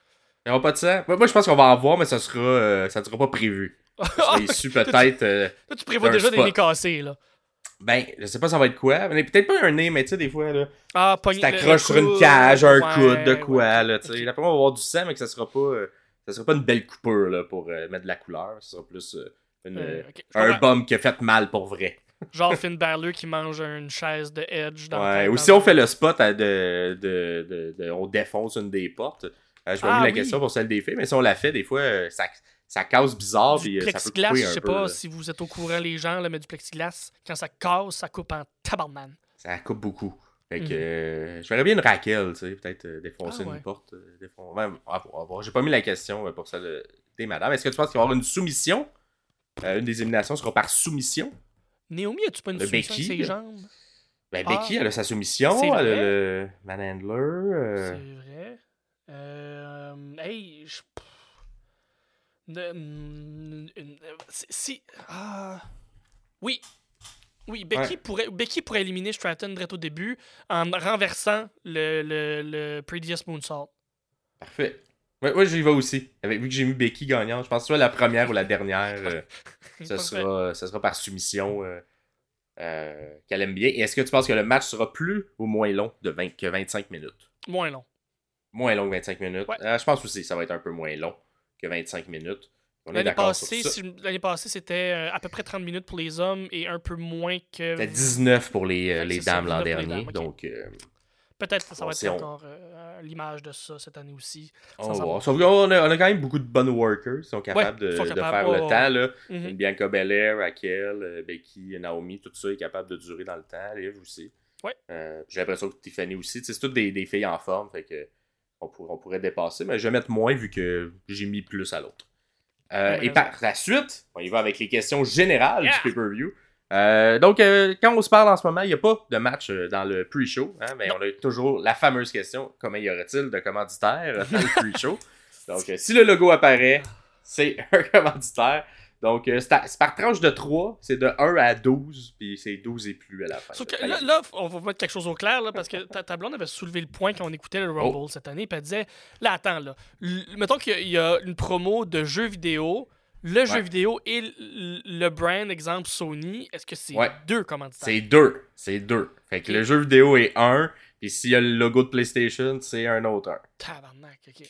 Il n'y aura pas de sang Moi, je pense qu'on va en voir, mais ça sera, euh, ça ne sera pas prévu. Issu peut-être. euh, tu prévois déjà des nez cassés, là. Ben, je sais pas ça va être quoi. Mais peut-être pas un nez, mais tu sais, des fois, là. Ah, Tu t'accroches sur une cage, un ouais, coude, de quoi, ouais, là, tu sais. moi, on va avoir du sang, mais que ça sera pas, euh, ça sera pas une belle coupure, là, pour euh, mettre de la couleur. Ça sera plus euh, une, un bum qui a fait mal pour vrai. Genre Finn Balor qui mange une chaise de Edge dans Ouais. dans Ou si on fait le spot à de, de, de, de- on défonce une des portes. Je vais Ah la question pour celle des filles, mais si on la fait, des fois, ça, ça casse bizarre, du puis euh, ça peut je sais peu. pas là. si vous êtes au courant, les gens, là, mais du plexiglas, quand ça casse, ça coupe en tabarnan. Ça coupe beaucoup. Fait que Mhm. euh, je verrais bien une Raquel, tu sais, peut-être euh, défoncer Ah ouais. une porte. euh, défon- voir. J'ai pas mis la question pour euh, des madames. Est-ce que tu penses qu'il va y avoir une soumission? Une des éliminations sera par soumission? Naomi, as-tu pas une Le soumission Becky, ses là. jambes? Ben, Ah. Becky, elle a sa soumission. Elle a le manhandler. euh, C'est vrai. Euh, hey, je... Une- si-. Ah... Oui. Oui, Becky, Ouais. pourrait, Becky pourrait éliminer Stratton direct au début en renversant le, le, le Previous Moonsault. Parfait. Ouais, ouais, j'y vais aussi. Avec, vu que j'ai mis Becky gagnante, je pense que soit la première ou la dernière, euh, ce, sera, ce sera par soumission euh, euh, qu'elle aime bien. Et est-ce que tu penses que le match sera plus ou moins long de 20 que 25 minutes? Moins long. Moins long que 25 minutes. Ouais. Euh, je pense aussi que ça va être un peu moins long que 25 minutes. L'année passée, si passée, c'était euh, à peu près 30 minutes pour les hommes et un peu moins que. C'était 19 pour les, euh, les dames l'an 19 pour les dernier. dames. Donc, euh, Peut-être que ça va être encore euh, l'image de ça cette année aussi. on va voir. Sauf qu'on a, on a quand même beaucoup de bonnes workers qui sont capables de, sont de capables, faire le temps. Là. Mhm. Bianca Belair, Raquel, Becky, Naomi, tout ça est capable de durer dans le temps. Liv aussi. Ouais. Euh, J'ai l'impression que Tiffany aussi. C'est toutes des, des filles en forme. Fait que on, pour- on pourrait dépasser. Mais je vais mettre moins vu que j'ai mis plus à l'autre. Euh, et par la suite, on y va avec les questions générales Yeah! du pay-per-view. Euh, donc, euh, quand on se parle en ce moment, il n'y a pas de match dans le pre-show, hein, mais Non. on a toujours la fameuse question comment y aurait-il de commanditaires dans le pre-show? Donc, si le logo apparaît, c'est un commanditaire. Donc, euh, c'est par tranche de 3, c'est de 1 à 12, puis c'est 12 et plus à la fin. Que là, là, on va mettre quelque chose au clair, là, parce que ta, ta blonde avait soulevé le point quand on écoutait le Rumble Oh. cette année, puis elle disait Là, attends, là, mettons qu'il y a- il y, a une promo de jeux vidéo, le jeu vidéo et le brand, exemple Sony, est-ce que c'est Ouais. deux commanditaires? C'est 2. C'est 2. Fait que le jeu vidéo est 1, puis s'il y a le logo de PlayStation, c'est un autre 1. Tabarnak, ok.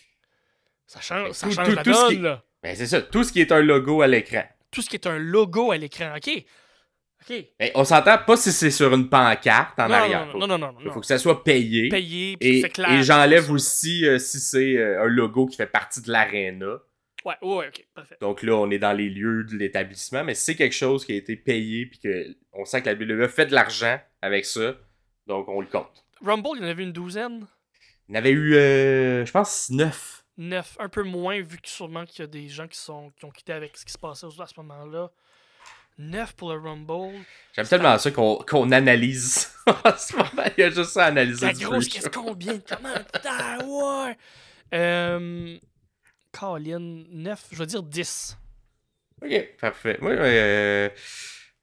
Ça change, ça Tout- change tout- la tout donne, qui- là. Ben, c'est ça. Tout ce qui est un logo à l'écran. Tout ce qui est un logo à l'écran, ok. Ok. Ben, on s'entend pas si c'est sur une pancarte en non, arrière. non, faut, non, non, non, non, faut que ça soit payé. Payé, puis Et, c'est clair. et j'enlève aussi euh, si c'est euh, un logo qui fait partie de l'aréna. Ouais, ouais, ok, parfait. Donc là, on est dans les lieux de l'établissement, mais c'est quelque chose qui a été payé, puis que on sent que la WWE fait de l'argent avec ça, donc on le compte. Rumble, il y en avait une douzaine? Il y en avait eu, euh, je pense, 9. Neuf, un peu moins, vu que sûrement qu'il y a des gens qui, sont, qui ont quitté avec ce qui se passait à ce moment-là. Neuf pour le Rumble. J'aime tellement ça qu'on qu'on analyse en ce moment. Il y a juste ça à analyser. La grosse, qu'est-ce combien? Comment? Putain, ouais! Euh. Colin, 9, je vais dire 10. Ok, parfait. Moi, euh,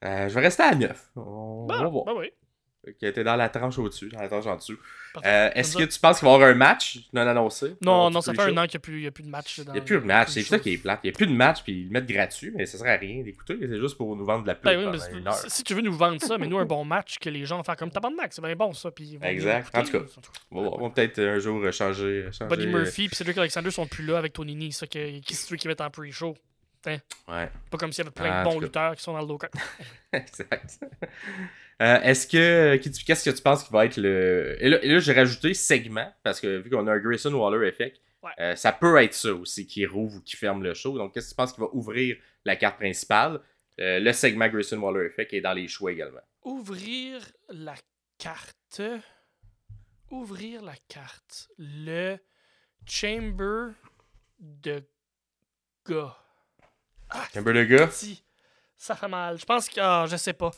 euh, je vais rester à 9. On, Bon, va voir. ben oui. Qui était dans la tranche au-dessus, dans la tranche en dessous. Euh, Est-ce que tu penses qu'il va y avoir un match? Non annoncé Non, non, ça fait un an qu'il n'y a, plus de match. Il n'y a plus de match, c'est ça qui est plate. Il n'y a plus de match, puis ils le mettent gratuit, mais ça sert à rien d'écouter. C'est juste pour nous vendre de la pub Ben oui, mais pendant c'est- une heure. si tu veux nous vendre ça, mais nous, un bon match que les gens vont faire comme tabarnak, c'est bien bon ça. Puis Exact. En tout cas. On va, peut-être un jour euh, changer. changer Buddy euh, Murphy puis Cedric Alexander sont plus là avec Tony Nese, ça que- qui c'est qui mettent en pre-show. Ouais, Pas comme s'il y avait plein Ah, de bons lutteurs qui sont dans le local. exact. Euh, Est-ce que. Qu'est-ce que tu penses qui va être le. Et là, j'ai rajouté segment, parce que vu qu'on a un Grayson Waller effect, Ouais. euh, ça peut être ça aussi qui rouvre ou qui ferme le show. Donc, qu'est-ce que tu penses qui va ouvrir la carte principale? Euh, Le segment Grayson Waller effect est dans les choix également. Ouvrir la carte. Ouvrir la carte. Le chamber de gars. Ah, peu le gars? si. Ça fait mal. Je pense que. Ah, je sais pas.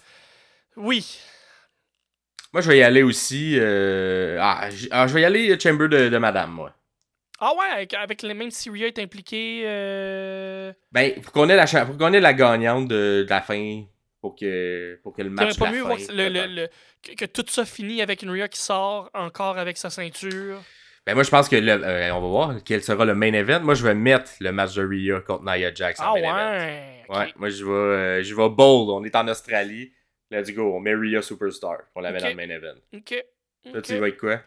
Oui. Moi, je vais y aller aussi. euh, Ah, ah, je vais y aller Chamber de, de Madame, moi. Ah ouais, avec, avec les mêmes si Rhea est impliqué. Euh... Ben, pour qu'on ait ait la gagnante de, de la fin, pour que, pour que le match. pas la mieux fin, que, le- le- peut-être. le- que, que tout ça finit avec une Rhea qui sort encore avec sa ceinture. Ben, moi, je pense que le, euh, on va voir quel sera le main event. Moi, je vais mettre le match de Rhea contre Nia Jax en Ah main event. ouais. ok. Ouais, moi, je vais, euh, je vais bold. On est en Australie. Let's go. On met Rhea Superstar. On la met dans le main event. Ok. Ok. tu vas avec quoi?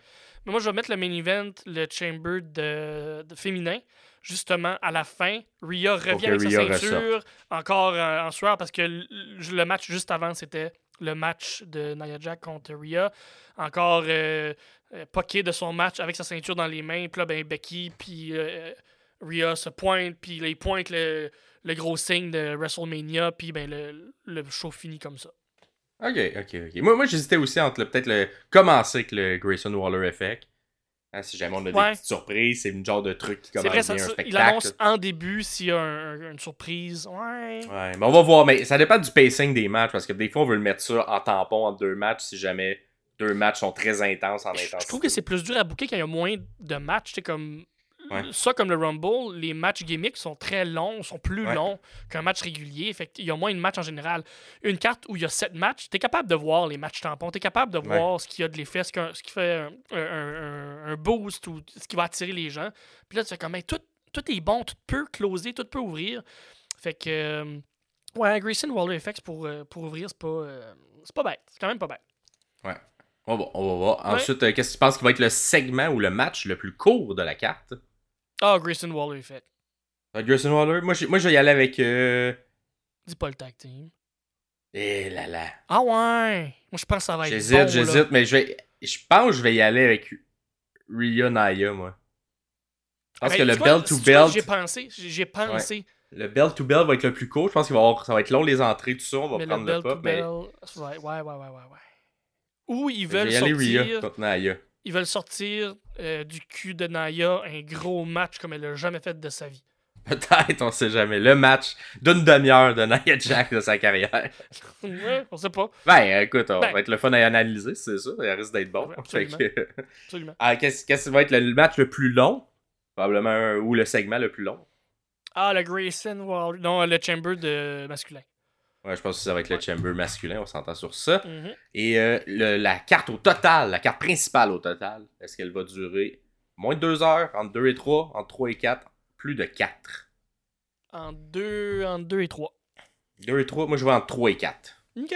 Mais moi, je vais mettre le main event, le chamber de, de féminin. Justement, à la fin, Rhea revient avec Rhea sa ceinture, encore euh, en sueur, parce que le, match juste avant, c'était le match de Nia Jax contre Rhea. Encore euh, euh, poqué de son match avec sa ceinture dans les mains. Puis là, ben, Becky, puis euh, Rhea se pointe, puis là, ils pointent le, le gros signe de WrestleMania, puis ben, le, le show finit comme ça. Ok, ok, ok. Moi, moi j'hésitais aussi entre peut-être le. Commencer avec le Grayson Waller Effect. Hein, si jamais on a Ouais. des petites surprises, c'est une genre de truc qui commence vrai, ça, bien un spectacle. il annonce en début s'il y a un- un- une surprise. Ouais. Ouais, mais on va voir. Mais ça dépend du pacing des matchs parce que des fois, on veut le mettre ça en tampon entre deux matchs si jamais deux matchs sont très intenses en intensité. je trouve que c'est plus dur à booker quand il y a moins de matchs. C'est comme Ouais. ça, comme le Rumble, les matchs gimmicks sont très longs, sont plus Ouais. longs qu'un match régulier. Fait qu'il y a moins de matchs en général. Une carte où il y a sept matchs, t'es capable de voir les matchs tampons, t'es capable de Ouais. voir ce qu'il y a de l'effet, ce, ce qui fait un, un- un- un boost ou ce qui va attirer les gens. Puis là, tu fais comme, hey, tout, tout est bon, tout peut closer, tout peut ouvrir. Fait que, euh, ouais, Grayson Waller Effects pour, euh, pour ouvrir, c'est pas, euh, c'est pas bête. C'est quand même pas bête. Va, on va voir. Ouais. Ensuite, qu'est-ce que tu penses qui va être le segment ou le match le plus court de la carte? Ah, Grayson Waller Effect. Euh, Grayson Waller Moi, je, moi, je vais y aller avec. Euh... Dis pas le tag team. Eh là là. Ah ouais! Moi, je pense que ça va être J'hésite, bon, j'hésite, mais je vais. Je pense que je vais y aller avec Rhea Naya, moi. Je pense Ben, que le belt to belt. J'ai pensé, j'ai pensé. Le belt to belt va être le plus court. Je pense qu'il va avoir, ça va être long les entrées, tout ça. On va mais le prendre le, to pop. Mais belt, ouais, ouais, ouais, ouais, ouais. Ou ils je vais veulent y aller sortir, Rhea contre Naya. Ils veulent sortir euh, du cul de Naya un gros match comme elle a jamais fait de sa vie. Peut-être, on sait jamais. Le match d'une demi-heure de Nia Jack de sa carrière. ouais, on sait pas, Ben, écoute, on Ben. va être le fun à analyser, c'est ça. Il risque d'être bon. Absolument. que- absolument. Ah, qu'est-ce qui va être le match le plus long? Probablement, ou le segment le plus long. Ah, le Grayson Waller, non, le Chamber de masculin. Ouais, je pense que ça va être le chamber masculin, on s'entend sur ça. Mhm. Et euh, le- la carte au total, la carte principale au total, est-ce qu'elle va durer moins de 2 heures, entre 2 et 3, entre 3 et 4, plus de 4 En deux, en deux et trois. 2 et 3, moi je vais entre 3 et 4. Ok.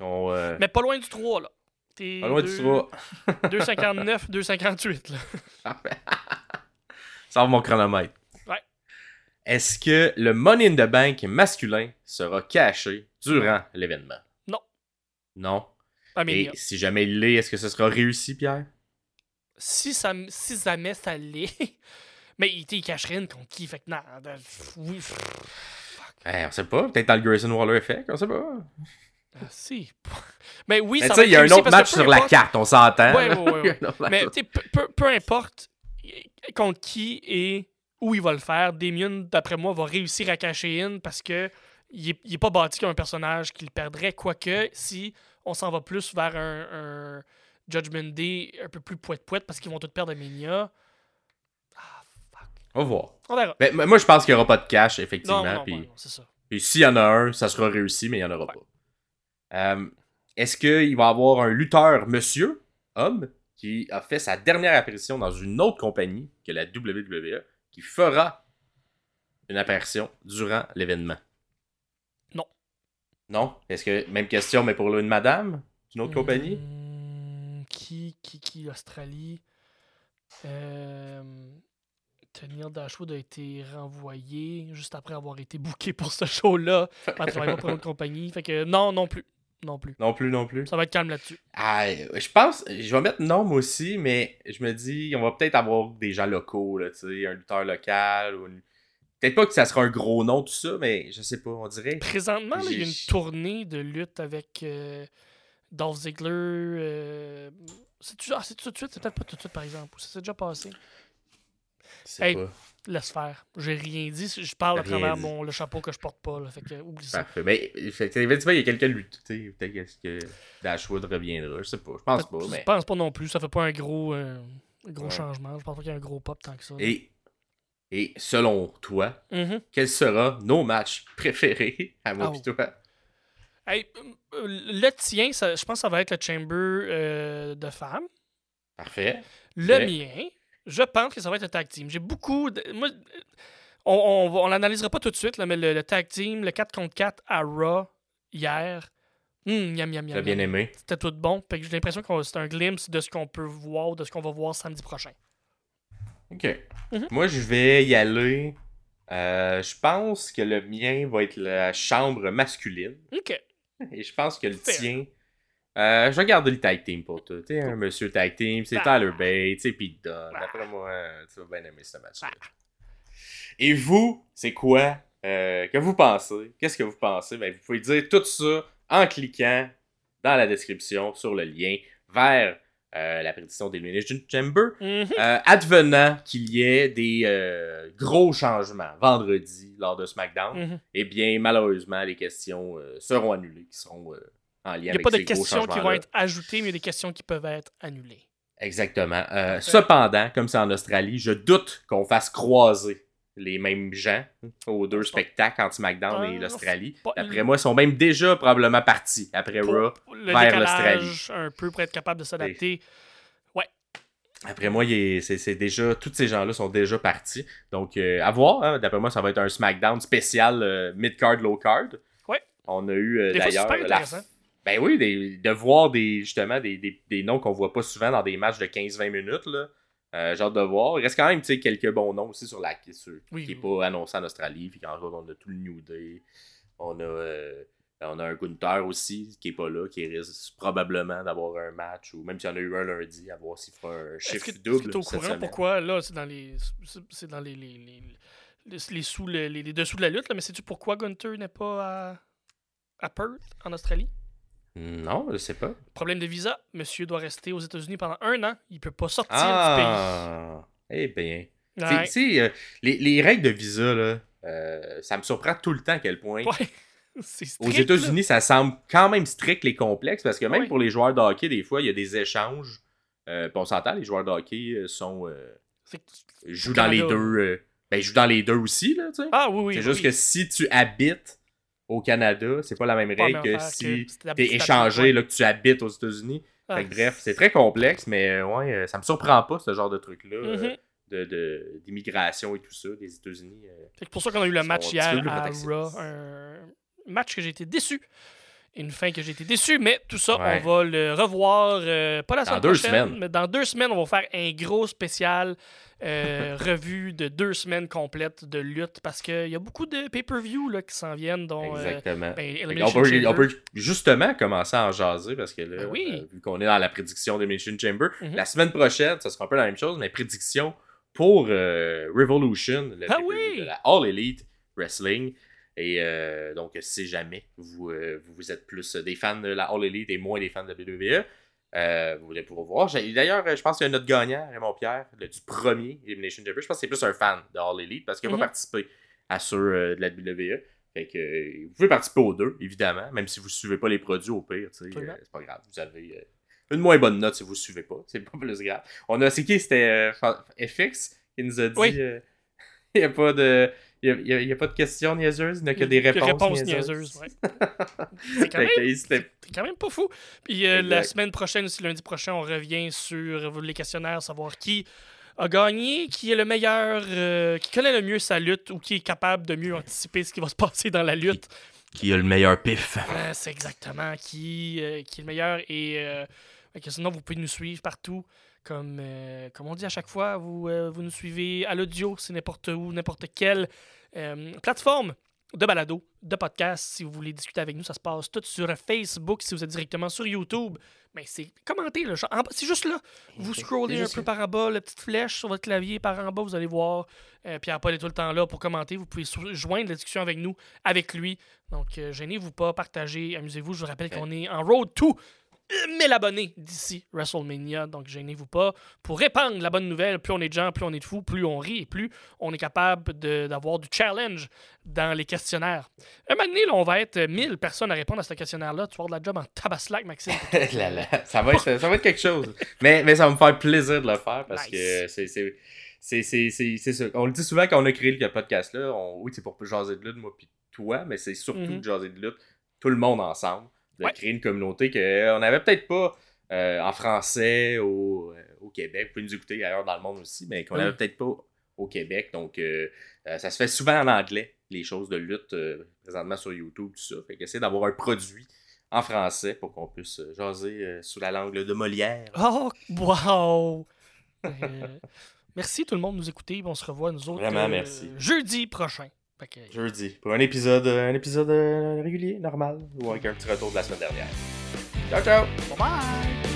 Euh, Mais pas loin du 3, là. Pas loin du deux- 3. 2,59, 2,58, là. Ça va mon chronomètre. Est-ce que le Money in the Bank masculin sera caché durant l'événement? Non. Non? Et si jamais il l'est, est-ce que ce sera réussi, Pierre? si, ça, si jamais ça l'est. Mais il, il cacherait une contre qui? Fait que non. oui. Fuck. Eh, on sait pas. Peut-être dans le Grayson Waller Effect, on sait pas. Ah, si. Mais oui, Mais ça il y a un autre match sur la carte, on s'entend. Ouais, ouais, ouais, Mais peu, peu- peu importe contre qui et où il va le faire, Damien, d'après moi, va réussir à cacher in parce que il est, il est pas bâti comme un personnage qu'il perdrait. Quoique, si on s'en va plus vers un, un Judgment Day un peu plus poète-poète parce qu'ils vont tous perdre à Mania. Ah, fuck. On va voir. On verra. Ben, moi, je pense qu'il n'y aura pas de cash, effectivement. non, puis non, ça. puis s'il y en a un, ça sera réussi, mais il n'y en aura Ouais. pas. Euh, est-ce qu'il va y avoir un lutteur monsieur, homme, qui a fait sa dernière apparition dans une autre compagnie que la WWE, qui fera une apparition durant l'événement? Non. Non? Est-ce que, même question, mais pour une madame? D'une autre compagnie? Hmm, qui, qui, qui, Australie euh... Neil Dashwood a été renvoyé juste après avoir été booké pour ce show-là. Pas travailler pour une autre compagnie. Fait que non, non plus. Non plus. Non plus, non plus. Ça va être calme là-dessus. Ah, je pense, je vais mettre non, moi aussi, mais je me dis, on va peut-être avoir des gens locaux, là, tu sais, un lutteur local ou une... Peut-être pas que ça sera un gros nom, tout ça, mais je sais pas, on dirait. Présentement, il y a une tournée de lutte avec euh, Dolph Ziggler. Euh... Ah, tout de suite? C'est peut-être pas tout de suite, par exemple. Ça s'est déjà passé? Hey, pas. Laisse faire. J'ai rien dit. Je parle à travers mon, le chapeau que je porte pas. Là, fait que, oublie ça. Parfait. Mais effectivement, il y a quelqu'un lutte. Peut-être que Dashwood reviendra. Je sais pas. Je pense pas. Mais... Je pense pas non plus. Ça fait pas un gros, euh, gros changement. Je pense pas qu'il y a un gros pop tant que ça. Et, et selon toi, mm-hmm. quel sera nos matchs préférés à moi oh. toi? Hey, le tien, ça, je pense que ça va être le chamber euh, de femmes. Parfait. Le mien, je pense que ça va être un tag team. J'ai beaucoup. De... Moi, on, on, l'analysera pas tout de suite, là, mais le, tag team, le 4 contre 4 à Raw hier. Hum, yam, yam, yam, bien aimé? C'était tout bon. J'ai l'impression que c'est un glimpse de ce qu'on peut voir, de ce qu'on va voir samedi prochain. Ok. Mhm. Moi, je vais y aller. Euh, je pense que le mien va être la chambre masculine. Ok. Et je pense que le tien euh, je vais garder le tag team pour toi. Tu un monsieur tag team, c'est bah. Tyler Bates, c'est Pete Dunne. Bah. D'après moi, tu vas bien aimer ce match-là. Bah. Et vous, c'est quoi euh, que vous pensez? Qu'est-ce que vous pensez? Ben, vous pouvez dire tout ça en cliquant dans la description sur le lien vers euh, la prédiction d'Elimination Chamber, euh, advenant qu'il y ait des euh, gros changements vendredi lors de SmackDown, mm-hmm. eh bien, malheureusement, les questions seront annulées, qui seront il n'y a pas de questions qui vont être ajoutées, mais il y a des questions qui peuvent être annulées. Exactement. Euh, cependant, comme c'est en Australie, je doute qu'on fasse croiser les mêmes gens aux deux spectacles entre SmackDown et l'Australie. Après moi, ils sont même déjà probablement partis après Raw vers l'Australie. Un peu pour être capable de s'adapter. Ouais. Après moi, c'est déjà tous ces gens-là sont déjà partis. Donc, euh, à voir. Hein. D'après moi, ça va être un SmackDown spécial euh, mid-card, low-card. Ouais. On a eu d'ailleurs la, ben oui, de voir des, justement des, des, des noms qu'on voit pas souvent dans des matchs de 15-20 minutes. Là. Euh, genre de voir. Il reste quand même quelques bons noms aussi sur la qui n'est pas annoncé en Australie. Puis quand on a tout le New Day. On a, euh, on a un Gunther aussi qui est pas là, qui risque probablement d'avoir un match. Ou même s'il y en a eu un lundi, à voir s'il fera un chiffre double. Est-ce que au courant pourquoi là c'est dans les. C'est dans les, les, les, les, sous, les, les, dessous de la lutte, là, mais sais-tu pourquoi Gunther n'est pas à, à Perth en Australie? Non, je sais pas. Problème de visa. Monsieur doit rester aux États-Unis pendant un an. Il peut pas sortir ah, du pays. Eh bien. Tu sais, euh, les, les, règles de visa, là, euh, ça me surprend tout le temps à quel point. Ouais. Strict, aux États-Unis, ça semble quand même strict les complexes parce que même pour les joueurs de hockey, des fois, il y a des échanges. Euh, on s'entend, les joueurs de hockey euh, sont. jouent dans les deux. ben, jouent dans les deux aussi, là, tu sais. Ah oui, oui. C'est juste que si tu habites au Canada, c'est pas la même règle que si t'es échangé, là, que tu habites aux États-Unis. bref, c'est très complexe, mais euh, ouais, euh, ça me surprend pas ce genre de truc-là. Euh, d'immigration et tout ça des États-Unis. c'est pour ça qu'on a eu le match hier à Raw, un match que j'ai été déçu. Une fin que j'ai été déçu, mais tout ça, on va le revoir, pas la semaine dans prochaine, deux semaines. mais dans deux semaines, on va faire un gros spécial euh, revue de deux semaines complètes de lutte parce qu'il y a beaucoup de pay-per-view qui s'en viennent. Dont, euh, Exactement. Ben, on, peut, justement commencer à en jaser parce que là, ben oui. Euh, vu qu'on est dans la prédiction d'Elimination Chamber, Mhm. la semaine prochaine, ça sera un peu la même chose, mais prédiction pour Revolution, le Ah oui! de la All Elite Wrestling. Et euh, donc, si jamais vous, euh, vous êtes plus des fans de la All Elite et moins des fans de la WWE, euh, vous voulez pouvoir voir. D'ailleurs, je pense qu'il y a notre gagnant, Raymond Pierre, le- du premier Elimination Chamber. Je pense que c'est plus un fan de All Elite parce qu'il n'a Mhm. pas participé à ceux euh, de la WWE. Fait que euh, vous pouvez participer aux deux, évidemment, même si vous ne suivez pas les produits au pire, c'est pas grave. Vous avez une moins bonne note si vous ne suivez pas. C'est pas plus grave. On a, c'est qui? C'était FX qui nous a dit Oui. il n'y a pas de. Il n'y a, pas de questions niaiseuses, il n'y a que des réponses, réponses niaiseuses. ouais. c'est quand, quand, même pas fou. Puis euh, la semaine prochaine, aussi lundi prochain, on revient sur les questionnaires, savoir qui a gagné, qui est le meilleur, euh, qui connaît le mieux sa lutte ou qui est capable de mieux anticiper ce qui va se passer dans la lutte. Qui, a le meilleur pif. c'est exactement qui, euh, qui est le meilleur. Et sinon, vous pouvez nous suivre partout. Comme, euh, comme on dit à chaque fois, vous, euh, vous nous suivez à l'audio, c'est n'importe où, n'importe quelle euh, plateforme de balado, de podcast. Si vous voulez discuter avec nous, ça se passe tout sur Facebook. Si vous êtes directement sur YouTube, mais ben, c'est commenter. C'est juste là. Vous scrollez un peu par en bas, la petite flèche sur votre clavier par en bas, vous allez voir. Euh, Pierre-Paul est tout le temps là pour commenter. Vous pouvez joindre la discussion avec nous, avec lui. Donc, gênez-vous pas, partagez, amusez-vous. Je vous rappelle qu'on est en road to 1000 abonnés d'ici WrestleMania, donc gênez-vous pas. Pour répandre la bonne nouvelle, plus on est de gens, plus on est de fous, plus on rit et plus on est capable d'avoir du challenge dans les questionnaires. Un moment donné, on va être 1000 personnes à répondre à ce questionnaire-là. Tu vas avoir de la job en tabaslac, Maxime. ça, va être, ça va être quelque chose. Mais, mais ça va me faire plaisir de le faire parce que c'est c'est ça. On le dit souvent quand on a créé le podcast-là. Oui, c'est pour jaser de lutte, moi puis toi, mais c'est surtout de jaser de lutte, tout le monde ensemble de créer une communauté qu'on n'avait peut-être pas euh, en français au, euh, au, Québec. Vous pouvez nous écouter ailleurs dans le monde aussi, mais qu'on n'avait peut-être pas au Québec. Donc, euh, ça se fait souvent en anglais, les choses de lutte présentement sur YouTube, tout ça. Fait qu'essayer d'avoir un produit en français pour qu'on puisse jaser sous la langue de Molière. Oh, wow! merci tout le monde de nous écouter. On se revoit nous autres Vraiment, merci. jeudi prochain. Jeudi. Pour un épisode, un épisode euh, régulier, normal, ou avec un petit retour de la semaine dernière. Ciao, ciao! Bye bye!